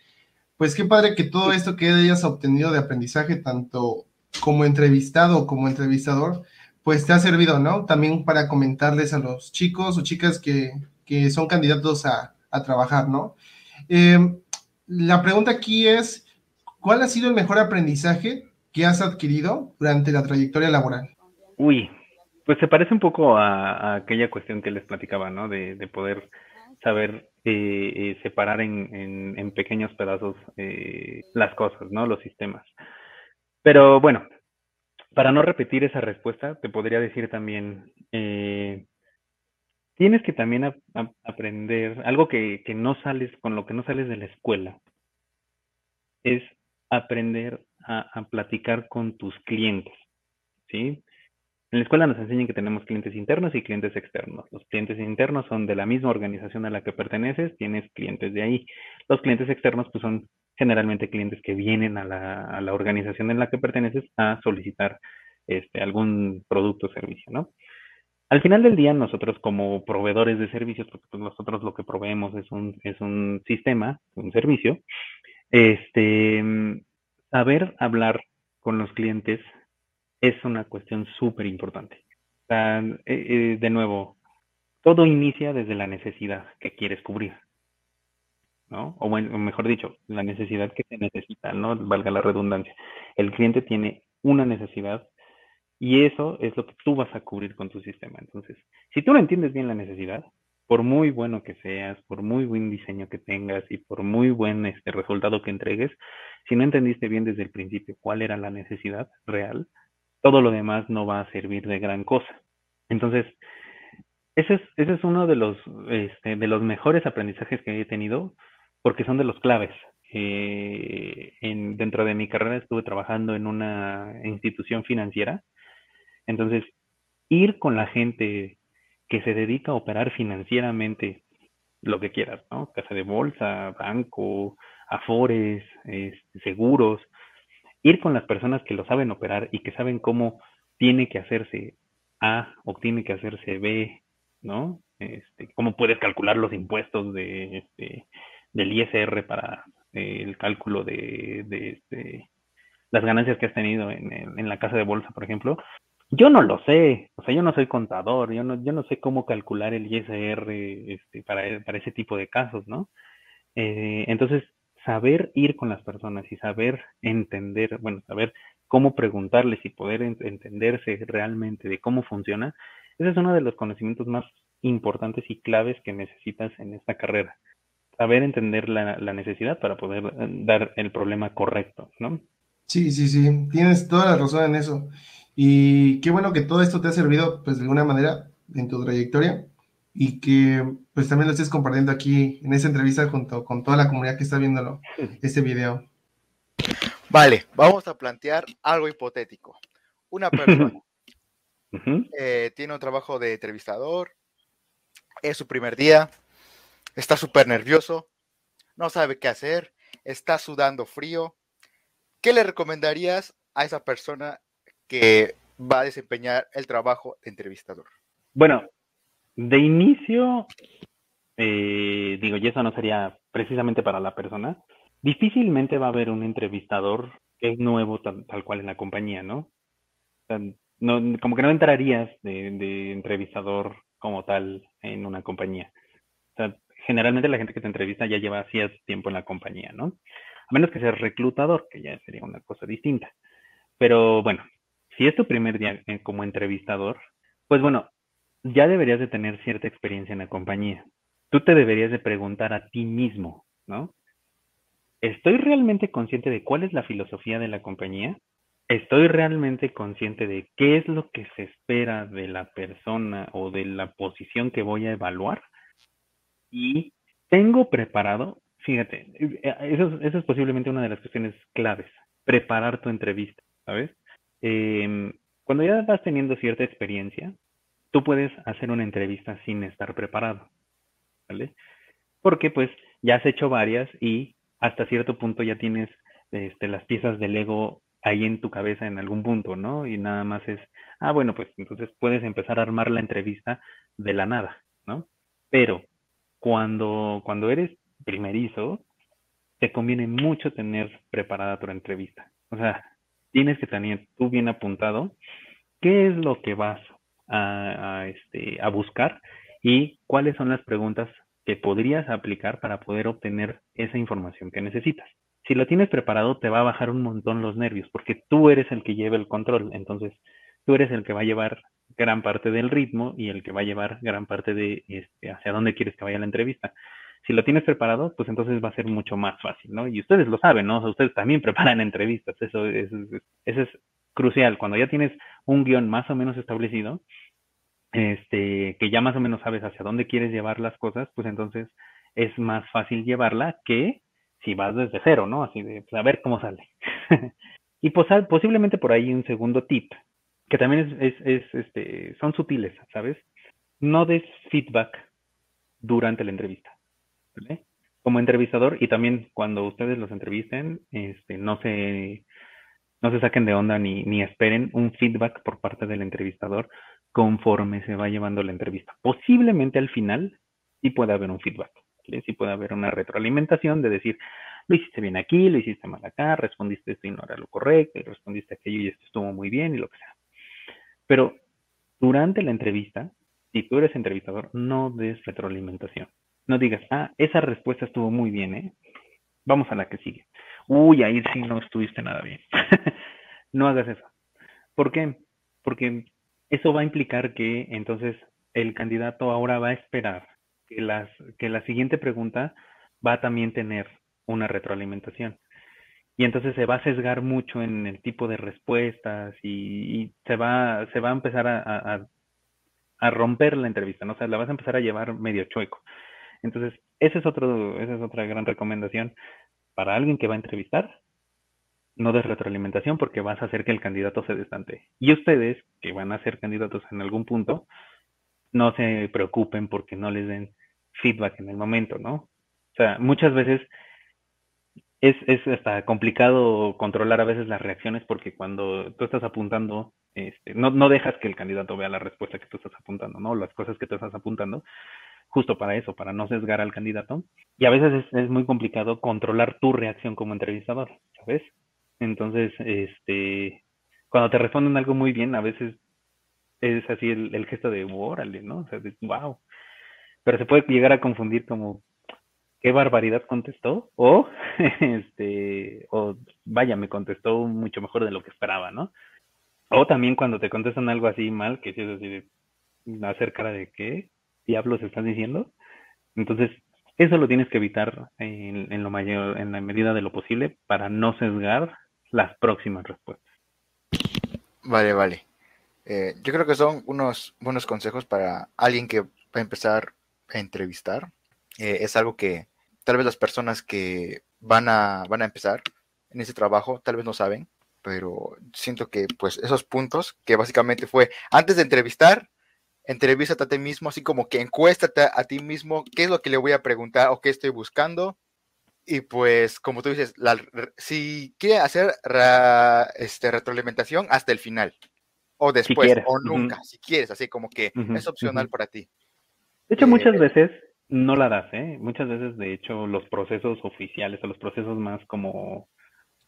pues qué padre que todo esto que hayas obtenido de aprendizaje, tanto como entrevistado como entrevistador, pues te ha servido, ¿no? También para comentarles a los chicos o chicas que, que son candidatos a, a trabajar, ¿no? Eh, la pregunta aquí es, ¿cuál ha sido el mejor aprendizaje que has adquirido durante la trayectoria laboral?
Uy, pues se parece un poco a, aquella cuestión que les platicaba, ¿no? De, de poder saber eh, eh, separar en, en, en, pequeños pedazos las cosas, ¿no? Los sistemas. Pero bueno, para no repetir esa respuesta, te podría decir también, eh, tienes que también aprender algo que, que, no sales, con lo que no sales de la escuela, es aprender a, a, platicar con tus clientes, ¿sí? En la escuela nos enseñan que tenemos clientes internos y clientes externos. Los clientes internos son de la misma organización a la que perteneces, tienes clientes de ahí. Los clientes externos pues son generalmente clientes que vienen a la, organización en la que perteneces a solicitar este, algún producto o servicio, ¿no? Al final del día, nosotros como proveedores de servicios, porque pues, nosotros lo que proveemos es un, es un sistema, un servicio, este, saber hablar con los clientes es una cuestión súper importante. Eh, eh, de nuevo, todo inicia desde la necesidad que quieres cubrir. O, bueno, mejor dicho, la necesidad que se necesita, ¿no? Valga la redundancia. El cliente tiene una necesidad y eso es lo que tú vas a cubrir con tu sistema. Entonces, si tú no entiendes bien la necesidad, por muy bueno que seas, por muy buen diseño que tengas y por muy buen este resultado que entregues, si no entendiste bien desde el principio cuál era la necesidad real, todo lo demás no va a servir de gran cosa. Entonces, ese es, ese es uno de los, este, de los mejores aprendizajes que he tenido porque son de los claves. Eh, en, dentro de mi carrera estuve trabajando en una institución financiera. Entonces, ir con la gente que se dedica a operar financieramente lo que quieras, ¿no? Casa de bolsa, banco, afores, seguros. Ir con las personas que lo saben operar y que saben cómo tiene que hacerse A o tiene que hacerse B, ¿no? Este, cómo puedes calcular los impuestos de, este, del ISR para eh, el cálculo de, de, las ganancias que has tenido en, la casa de bolsa, por ejemplo, yo no lo sé, o sea, yo no soy contador, yo no, yo no sé cómo calcular el ISR este, para, para ese tipo de casos, ¿no? Eh, entonces, saber ir con las personas y saber entender, bueno, saber cómo preguntarles y poder entenderse realmente de cómo funciona, ese es uno de los conocimientos más importantes y claves que necesitas en esta carrera saber entender la, necesidad para poder eh, dar el problema correcto, ¿no?
Sí, sí, sí, tienes toda la razón en eso. Y qué bueno que todo esto te ha servido, pues, de alguna manera en tu trayectoria y que, pues, también lo estés compartiendo aquí en esta entrevista junto con toda la comunidad que está viéndolo, este video.
Vale, vamos a plantear algo hipotético. Una persona eh, tiene un trabajo de entrevistador, es su primer día, está súper nervioso, no sabe qué hacer, está sudando frío. ¿Qué le recomendarías a esa persona que va a desempeñar el trabajo de entrevistador?
Bueno, de inicio, eh, digo, y eso no sería precisamente para la persona, difícilmente va a haber un entrevistador que es nuevo tal, cual en la compañía, ¿no? no como que no entrarías de, de, entrevistador como tal en una compañía. O sea, generalmente la gente que te entrevista ya lleva cierto tiempo en la compañía, ¿no? A menos que seas reclutador, que ya sería una cosa distinta. Pero bueno, si es tu primer día eh, como entrevistador, pues bueno, ya deberías de tener cierta experiencia en la compañía. Tú te deberías de preguntar a ti mismo, ¿no? ¿Estoy realmente consciente de cuál es la filosofía de la compañía? ¿Estoy realmente consciente de qué es lo que se espera de la persona o de la posición que voy a evaluar? Y tengo preparado, fíjate, eh, eso, eso es posiblemente una de las cuestiones claves, preparar tu entrevista, ¿sabes? Em, cuando ya vas teniendo cierta experiencia, tú puedes hacer una entrevista sin estar preparado, ¿vale? Porque pues ya has hecho varias y hasta cierto punto ya tienes este, las piezas del ego ahí en tu cabeza en algún punto, ¿no? Y nada más es, ah, bueno, pues entonces puedes empezar a armar la entrevista de la nada, ¿no? Pero cuando, cuando eres primerizo, te conviene mucho tener preparada tu entrevista. O sea, tienes que tener tú bien apuntado qué es lo que vas a, este, a buscar y cuáles son las preguntas que podrías aplicar para poder obtener esa información que necesitas. Si lo tienes preparado, te va a bajar un montón los nervios, porque tú eres el que lleva el control. Entonces, tú eres el que va a llevar gran parte del ritmo y el que va a llevar gran parte de este, hacia dónde quieres que vaya la entrevista. Si lo tienes preparado, pues entonces va a ser mucho más fácil, ¿no? Y ustedes lo saben, ¿no? ustedes también preparan entrevistas, eso, es, esa es crucial, cuando ya tienes un guion más o menos establecido, este, que ya más o menos sabes hacia dónde quieres llevar las cosas, pues entonces es más fácil llevarla que si vas desde cero, ¿no? Así de, pues, a ver cómo sale. y posiblemente por ahí un segundo tip, que también es, es, es, este, son sutiles, ¿sabes? No des feedback durante la entrevista, ¿vale? Como entrevistador y también cuando ustedes los entrevisten, este, no se, no se saquen de onda ni, esperen un feedback por parte del entrevistador conforme se va llevando la entrevista. Posiblemente al final sí puede haber un feedback, sí puede haber una retroalimentación de decir, lo hiciste bien aquí, lo hiciste mal acá, respondiste esto y no era lo correcto, respondiste aquello y esto estuvo muy bien y lo que sea. Pero durante la entrevista, si tú eres entrevistador, no des retroalimentación. No digas, ah, esa respuesta estuvo muy bien, ¿eh? Vamos a la que sigue. Uy, ahí sí no estuviste nada bien. no hagas eso. ¿Por qué? Porque eso va a implicar que entonces el candidato ahora va a esperar que, las, que la siguiente pregunta va a también tener una retroalimentación. Y entonces se va a sesgar mucho en el tipo de respuestas y, se, va, se va a empezar a, romper la entrevista, ¿no? O sea, la vas a empezar a llevar medio chueco. Entonces, ese es otro, esa es otra gran recomendación para alguien que va a entrevistar, no des retroalimentación porque vas a hacer que el candidato se destante. Y ustedes, que van a ser candidatos en algún punto, no se preocupen porque no les den feedback en el momento, ¿no? O sea, muchas veces es, es hasta complicado controlar a veces las reacciones porque cuando tú estás apuntando, este, no, no dejas que el candidato vea la respuesta que tú estás apuntando, ¿no? Las cosas que tú estás apuntando, justo para eso, para no sesgar al candidato. Y a veces es, muy complicado controlar tu reacción como entrevistador, ¿sabes? Entonces, este, cuando te responden algo muy bien, a veces es así el, gesto de órale, ¿no? O sea, de, wow. Pero se puede llegar a confundir como qué barbaridad contestó o este o vaya, me contestó mucho mejor de lo que esperaba, ¿no? O también cuando te contestan algo así mal, que si es así de hacer cara de qué diablos estás diciendo. Entonces, eso lo tienes que evitar en, lo mayor, en la medida de lo posible para no sesgar las próximas respuestas.
Vale, vale. Eh, yo creo que son unos buenos consejos para alguien que va a empezar a entrevistar. Eh, es algo que tal vez las personas que van a, van a empezar en ese trabajo tal vez no saben, pero siento que pues esos puntos que básicamente fue antes de entrevistar, entrevístate a ti mismo, así como que encuéstate a ti mismo qué es lo que le voy a preguntar o qué estoy buscando. Y pues, como tú dices, si quiere hacer este, retroalimentación hasta el final, o después, o nunca, si quieres, así como que es opcional para ti.
De hecho, muchas eh, veces no la das, ¿eh? Muchas veces, de hecho, los procesos oficiales o los procesos más como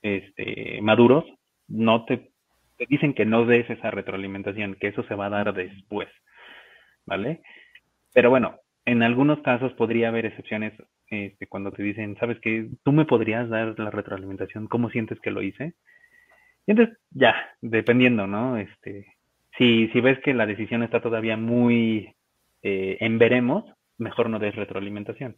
este, maduros, no te, te dicen que no des esa retroalimentación, que eso se va a dar después, ¿vale? Pero bueno, en algunos casos podría haber excepciones este, cuando te dicen, sabes que tú me podrías dar la retroalimentación, ¿cómo sientes que lo hice? Y entonces, ya, dependiendo, ¿no? Este, si, si ves que la decisión está todavía muy eh, en veremos, mejor no des retroalimentación.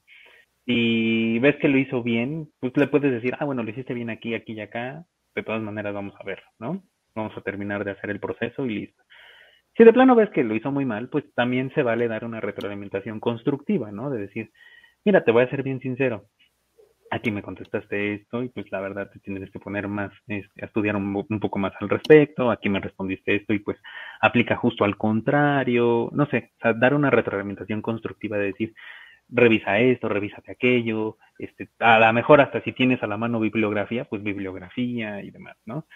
Si ves que lo hizo bien, pues le puedes decir, ah, bueno, lo hiciste bien aquí, aquí y acá, de todas maneras vamos a ver, ¿no? Vamos a terminar de hacer el proceso y listo. Si de plano ves que lo hizo muy mal, pues también se vale dar una retroalimentación constructiva, ¿no? De decir, mira, te voy a ser bien sincero, aquí me contestaste esto y pues la verdad te tienes que poner más, este, estudiar un, poco más al respecto, aquí me respondiste esto y pues aplica justo al contrario, no sé, o sea, dar una retroalimentación constructiva de decir, revisa esto, revísate aquello, este, a lo mejor hasta si tienes a la mano bibliografía, pues bibliografía y demás, ¿no?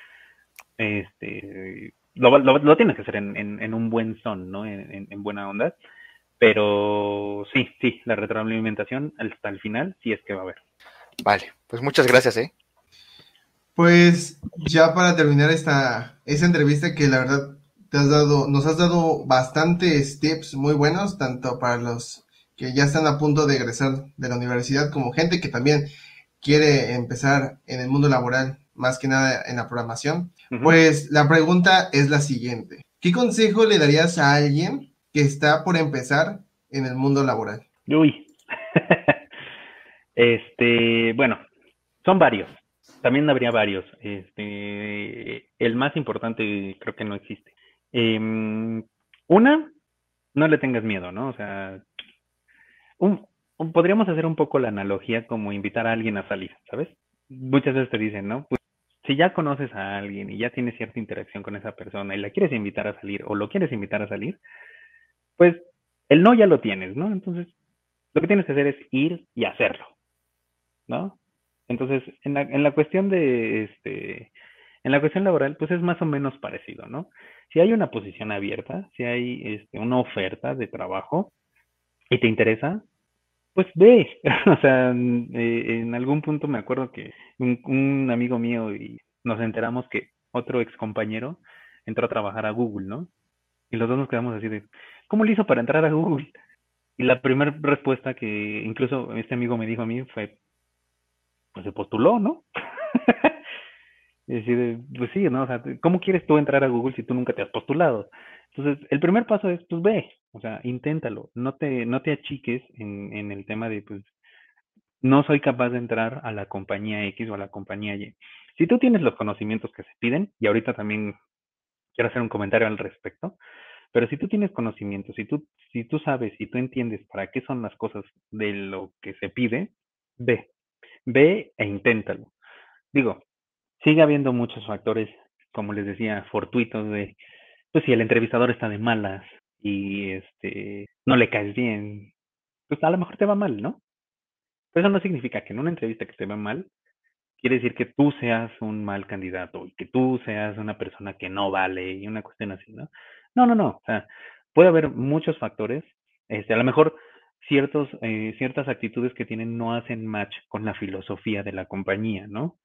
Este, lo, lo, tienes que hacer en, en, un buen son, ¿no? En, en buena onda. Pero sí, sí, la retroalimentación hasta el final sí es que va a haber.
Vale, pues muchas gracias, ¿eh?
Pues ya para terminar esta, esta entrevista que la verdad te has dado, nos has dado bastantes tips muy buenos, tanto para los que ya están a punto de egresar de la universidad como gente que también quiere empezar en el mundo laboral, más que nada en la programación. Pues la pregunta es la siguiente. ¿Qué consejo le darías a alguien que está por empezar en el mundo laboral?
Uy. este, bueno, son varios. También habría varios. Este, el más importante creo que no existe. Em, una, no le tengas miedo, ¿no? O sea, podríamos hacer un poco la analogía como invitar a alguien a salir, ¿sabes? Muchas veces te dicen, ¿no? Pues si ya conoces a alguien y ya tienes cierta interacción con esa persona y la quieres invitar a salir o lo quieres invitar a salir, pues el no ya lo tienes, ¿no? Entonces, lo que tienes que hacer es ir y hacerlo, ¿no? Entonces, en la, en la cuestión de, este, en la cuestión laboral, pues es más o menos parecido, ¿no? Si hay una posición abierta, si hay este, una oferta de trabajo y te interesa, pues ve. o sea, eh, en algún punto me acuerdo que un, un amigo mío y nos enteramos que otro ex compañero entró a trabajar a Google, ¿no? Y los dos nos quedamos así de, ¿cómo le hizo para entrar a Google? Y la primera respuesta que incluso este amigo me dijo a mí fue, pues se postuló, ¿no? y decir, pues sí, ¿no? O sea, ¿cómo quieres tú entrar a Google si tú nunca te has postulado? Entonces, el primer paso es, pues ve, o sea, inténtalo, no te, no te achiques en, en el tema de, pues, no soy capaz de entrar a la compañía X o a la compañía Y. Si tú tienes los conocimientos que se piden, y ahorita también quiero hacer un comentario al respecto, pero si tú tienes conocimiento, si tú, si tú sabes y tú entiendes para qué son las cosas de lo que se pide, ve, ve e inténtalo. Digo, sigue habiendo muchos factores, como les decía, fortuitos de, pues si el entrevistador está de malas y este no le caes bien, pues a lo mejor te va mal, ¿no? Pero eso no significa que en una entrevista que te va mal, quiere decir que tú seas un mal candidato y que tú seas una persona que no vale y una cuestión así, ¿no? No, no, no. O sea, puede haber muchos factores. Este, a lo mejor ciertos, eh, ciertas actitudes que tienen no hacen match con la filosofía de la compañía, ¿no?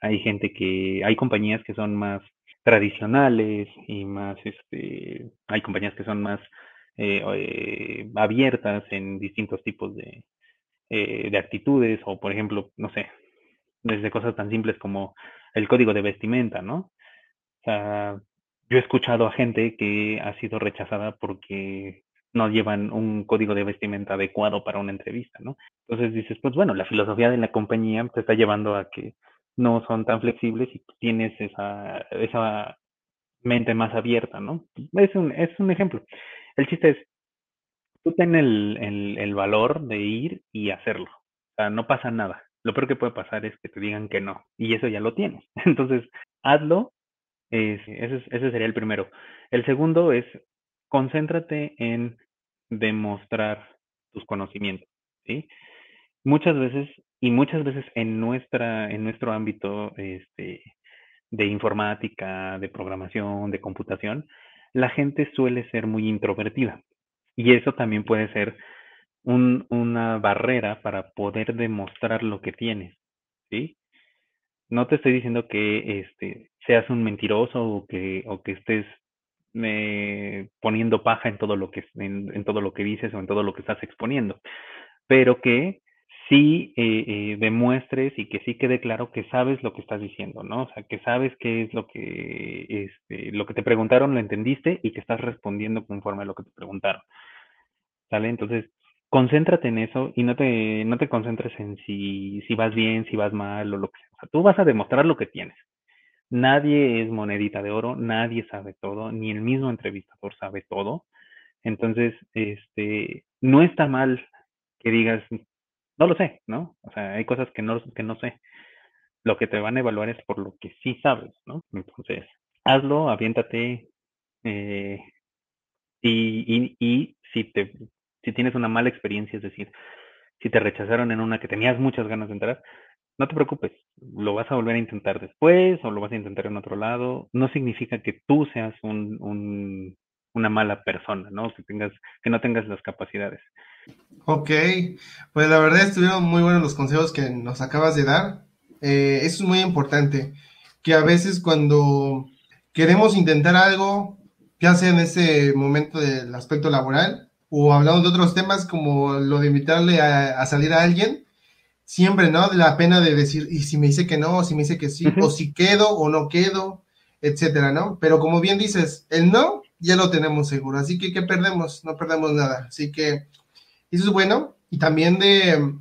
Hay gente que, hay compañías que son más tradicionales y más, este, hay compañías que son más eh, eh, abiertas en distintos tipos de, de actitudes o, por ejemplo, no sé, desde cosas tan simples como el código de vestimenta, ¿no? O sea, yo he escuchado a gente que ha sido rechazada porque no llevan un código de vestimenta adecuado para una entrevista, ¿no? Entonces dices, pues bueno, la filosofía de la compañía te está llevando a que no son tan flexibles y tienes esa, esa mente más abierta, ¿no? Es un, es un ejemplo. El chiste es, tú ten el, el, valor de ir y hacerlo. O sea, no pasa nada. Lo peor que puede pasar es que te digan que no, y eso ya lo tienes. Entonces, hazlo ese, ese sería el primero. El segundo es concéntrate en demostrar tus conocimientos. Muchas veces, y muchas veces en nuestra, en nuestro ámbito este, de informática, de programación, de computación, la gente suele ser muy introvertida. Y eso también puede ser un, una barrera para poder demostrar lo que tienes, no te estoy diciendo que este, seas un mentiroso o que, o que estés eh, poniendo paja en todo lo que en, todo lo que dices o en todo lo que estás exponiendo, pero que sí eh, eh, demuestres y que sí quede claro que sabes lo que estás diciendo, ¿no? O sea, que sabes qué es lo que este, lo que te preguntaron lo entendiste y que estás respondiendo conforme a lo que te preguntaron. ¿Sale? Entonces, concéntrate en eso y no te, no te concentres en si, si vas bien, si vas mal o lo que sea. O sea, tú vas a demostrar lo que tienes. Nadie es monedita de oro, nadie sabe todo, ni el mismo entrevistador sabe todo. Entonces, este, no está mal que digas, no lo sé, ¿no? O sea, hay cosas que no, que no sé. Lo que te van a evaluar es por lo que sí sabes, ¿no? Entonces, hazlo, aviéntate. Eh, y, y, y si te si tienes una mala experiencia, es decir, si te rechazaron en una que tenías muchas ganas de entrar, no te preocupes, lo vas a volver a intentar después o lo vas a intentar en otro lado. No significa que tú seas un, un, una mala persona, ¿no? Que, tengas, que no tengas las capacidades.
Ok, pues la verdad estuvieron muy buenos los consejos que nos acabas de dar. Eh, eso es muy importante, que a veces cuando queremos intentar algo, ya sea en ese momento del aspecto laboral, o hablando de otros temas como lo de invitarle a, salir a alguien, siempre, ¿no? De la pena de decir, y si me dice que no, o si me dice que sí, o si quedo o no quedo, etcétera, ¿no? Pero como bien dices, el no ya lo tenemos seguro, así que ¿qué perdemos? No perdemos nada, así que eso es bueno, y también de,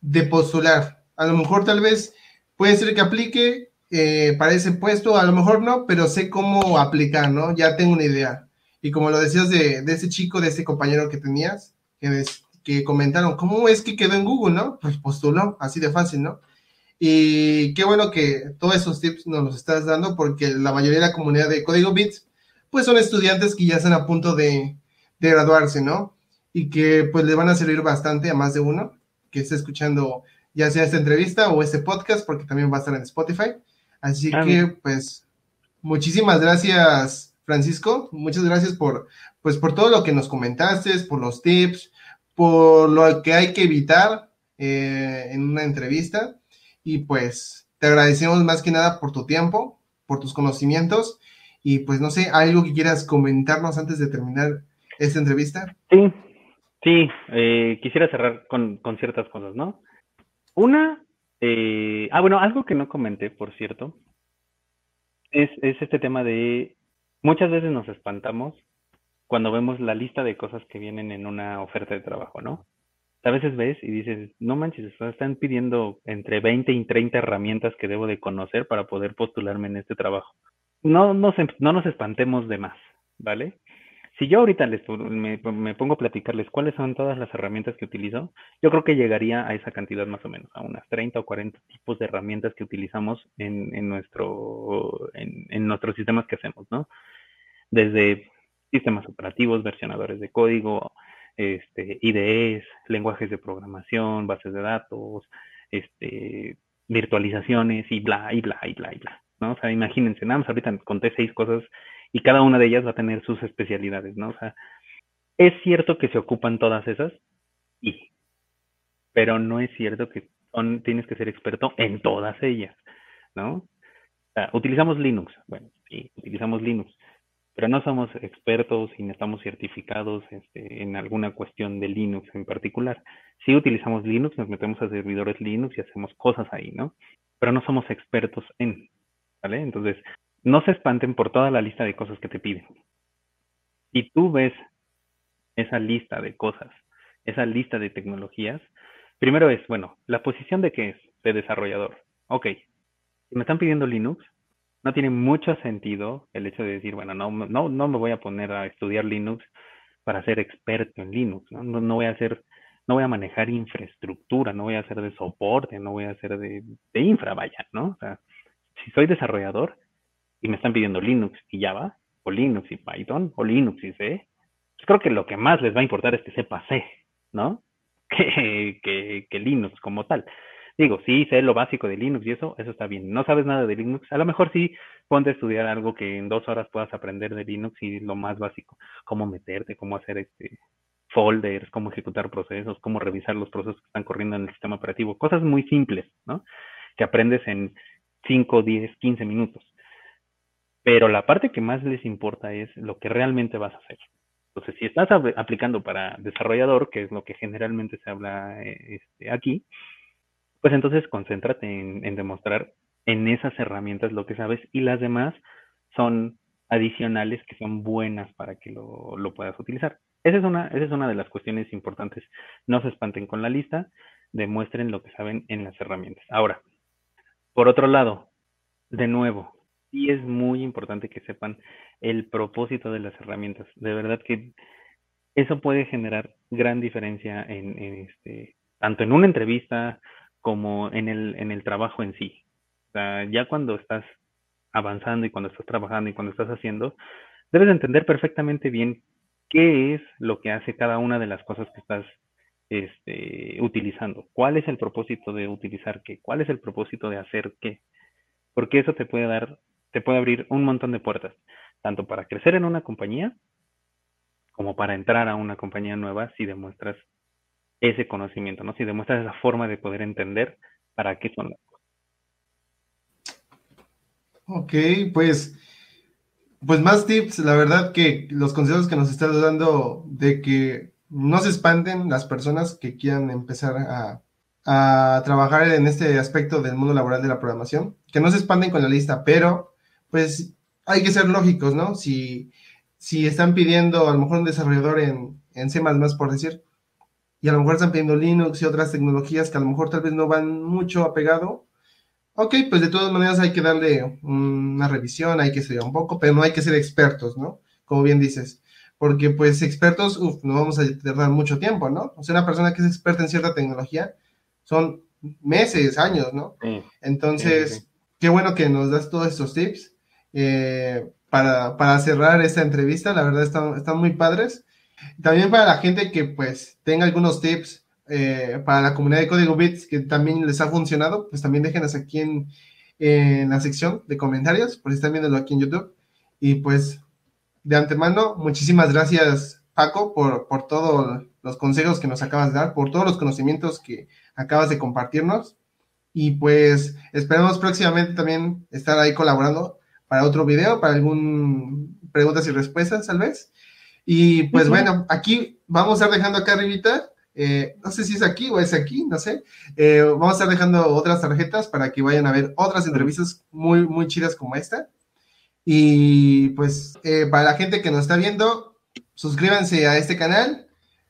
de postular, a lo mejor tal vez puede ser que aplique eh, para ese puesto, a lo mejor no, pero sé cómo aplicar, ¿no? Ya tengo una idea. Y como lo decías de, ese chico, de ese compañero que tenías, que, que comentaron, ¿cómo es que quedó en Google, no? Pues postuló, así de fácil, ¿no? Y qué bueno que todos esos tips nos los estás dando porque la mayoría de la comunidad de Código Bits, pues son estudiantes que ya están a punto de, de graduarse, ¿no? Y que pues le van a servir bastante a más de uno que esté escuchando ya sea esta entrevista o este podcast, porque también va a estar en Spotify. Así ah, que, pues, muchísimas gracias, Francisco. Muchas gracias por, pues, por todo lo que nos comentaste, por los tips, por lo que hay que evitar eh, en una entrevista. Y pues, te agradecemos más que nada por tu tiempo, por tus conocimientos. Y pues, no sé, algo que quieras comentarnos antes de terminar esta entrevista.
Sí, Sí, eh, quisiera cerrar con, con, ciertas cosas, ¿no? Una, eh, ah, bueno, algo que no comenté, por cierto, es, es este tema de, muchas veces nos espantamos cuando vemos la lista de cosas que vienen en una oferta de trabajo, ¿no? A veces ves y dices, no manches, están pidiendo entre 20 y 30 herramientas que debo de conocer para poder postularme en este trabajo. No, no, no nos espantemos de más, ¿vale? Si yo ahorita les, me, pongo a platicarles cuáles son todas las herramientas que utilizo, yo creo que llegaría a esa cantidad más o menos, a unas 30 o 40 tipos de herramientas que utilizamos en, nuestro, en nuestros sistemas que hacemos, ¿no? Desde sistemas operativos, versionadores de código, este, IDEs, lenguajes de programación, bases de datos, este, virtualizaciones y bla, y bla, y bla, y bla, ¿no? O sea, imagínense, nada más ahorita conté seis cosas y cada una de ellas va a tener sus especialidades, ¿no? O sea, es cierto que se ocupan todas esas, y, pero no es cierto que tienes que ser experto en todas ellas, ¿no? Utilizamos Linux, bueno, sí, utilizamos Linux, pero no somos expertos y no estamos certificados este, en alguna cuestión de Linux en particular. Sí utilizamos Linux, nos metemos a servidores Linux y hacemos cosas ahí, ¿no? Pero no somos expertos en, ¿vale? Entonces, no se espanten por toda la lista de cosas que te piden. Si tú ves esa lista de cosas, esa lista de tecnologías, primero es, bueno, la posición de qué es, de desarrollador. Ok, si me están pidiendo Linux, no tiene mucho sentido el hecho de decir, bueno, no, no, no me voy a poner a estudiar Linux para ser experto en Linux, ¿no? No, voy a hacer, no voy a manejar infraestructura, no voy a hacer de soporte, no voy a hacer de, de infra, vaya, ¿no? O sea, si soy desarrollador, y me están pidiendo Linux y Java, o Linux y Python, o Linux y C, pues creo que lo que más les va a importar es que sepa C, ¿no? Que, que, que Linux como tal. Digo, sí, sé lo básico de Linux y eso, eso está bien. No sabes nada de Linux, a lo mejor sí ponte a estudiar algo que en dos horas puedas aprender de Linux y lo más básico, cómo meterte, cómo hacer este folders, cómo ejecutar procesos, cómo revisar los procesos que están corriendo en el sistema operativo, cosas muy simples, ¿no? Que aprendes en 5, 10, 15 minutos. Pero la parte que más les importa es lo que realmente vas a hacer. Entonces, si estás aplicando para desarrollador, que es lo que generalmente se habla eh, este, aquí, pues entonces concéntrate en, demostrar en esas herramientas lo que sabes y las demás son adicionales que son buenas para que lo, lo puedas utilizar. Esa es, una, esa es una de las cuestiones importantes. No se espanten con la lista, demuestren lo que saben en las herramientas. Ahora, por otro lado, de nuevo, sí es muy importante que sepan el propósito de las herramientas. De verdad que eso puede generar gran diferencia en, este, tanto en una entrevista como en el, en el trabajo en sí. O sea, ya cuando estás avanzando y cuando estás trabajando y cuando estás haciendo, debes entender perfectamente bien qué es lo que hace cada una de las cosas que estás este, utilizando. ¿Cuál es el propósito de utilizar qué? ¿Cuál es el propósito de hacer qué? Porque eso te puede dar te puede abrir un montón de puertas, tanto para crecer en una compañía como para entrar a una compañía nueva si demuestras ese conocimiento, ¿no? Si demuestras esa forma de poder entender para qué son las cosas.
Ok, pues, pues más tips, la verdad que los consejos que nos estás dando de que no se expanden las personas que quieran empezar a, a trabajar en este aspecto del mundo laboral de la programación, que no se expanden con la lista, pero pues hay que ser lógicos, ¿no? Si, si están pidiendo a lo mejor un desarrollador en, en C por decir, y a lo mejor están pidiendo Linux y otras tecnologías que a lo mejor tal vez no van mucho apegado, Ok, pues de todas maneras hay que darle una revisión, hay que ser un poco, pero no hay que ser expertos, ¿no? Como bien dices. Porque pues expertos, uf, no vamos a tardar mucho tiempo, ¿no? O sea, una persona que es experta en cierta tecnología son meses, años, ¿no? Entonces, qué bueno que nos das todos estos tips eh, para, cerrar esta entrevista. La verdad están, están muy padres. También para la gente que pues tenga algunos tips eh, para la comunidad de Código Bits que también les ha funcionado, pues también déjenos aquí en, en la sección de comentarios, por si están viéndolo aquí en YouTube. Y pues de antemano, muchísimas gracias Paco por, por todos los consejos que nos acabas de dar, por todos los conocimientos que acabas de compartirnos. Y pues esperamos próximamente también estar ahí colaborando para otro video, para algún preguntas y respuestas, tal vez. Y pues bueno, aquí vamos a estar dejando acá arribita, eh, no sé si es aquí o es aquí, no sé. Eh, vamos a estar dejando otras tarjetas para que vayan a ver otras entrevistas muy, muy chidas como esta. Y pues eh, para la gente que nos está viendo, suscríbanse a este canal,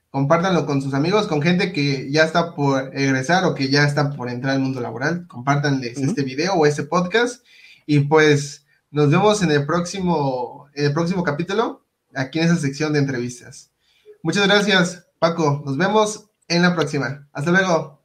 compártanlo con sus amigos, con gente que ya está por egresar o que ya está por entrar al mundo laboral. Compártanles este video o este podcast. Y pues nos vemos en el próximo, en el próximo capítulo, aquí en esa sección de entrevistas. Muchas gracias, Paco. Nos vemos en la próxima. Hasta luego.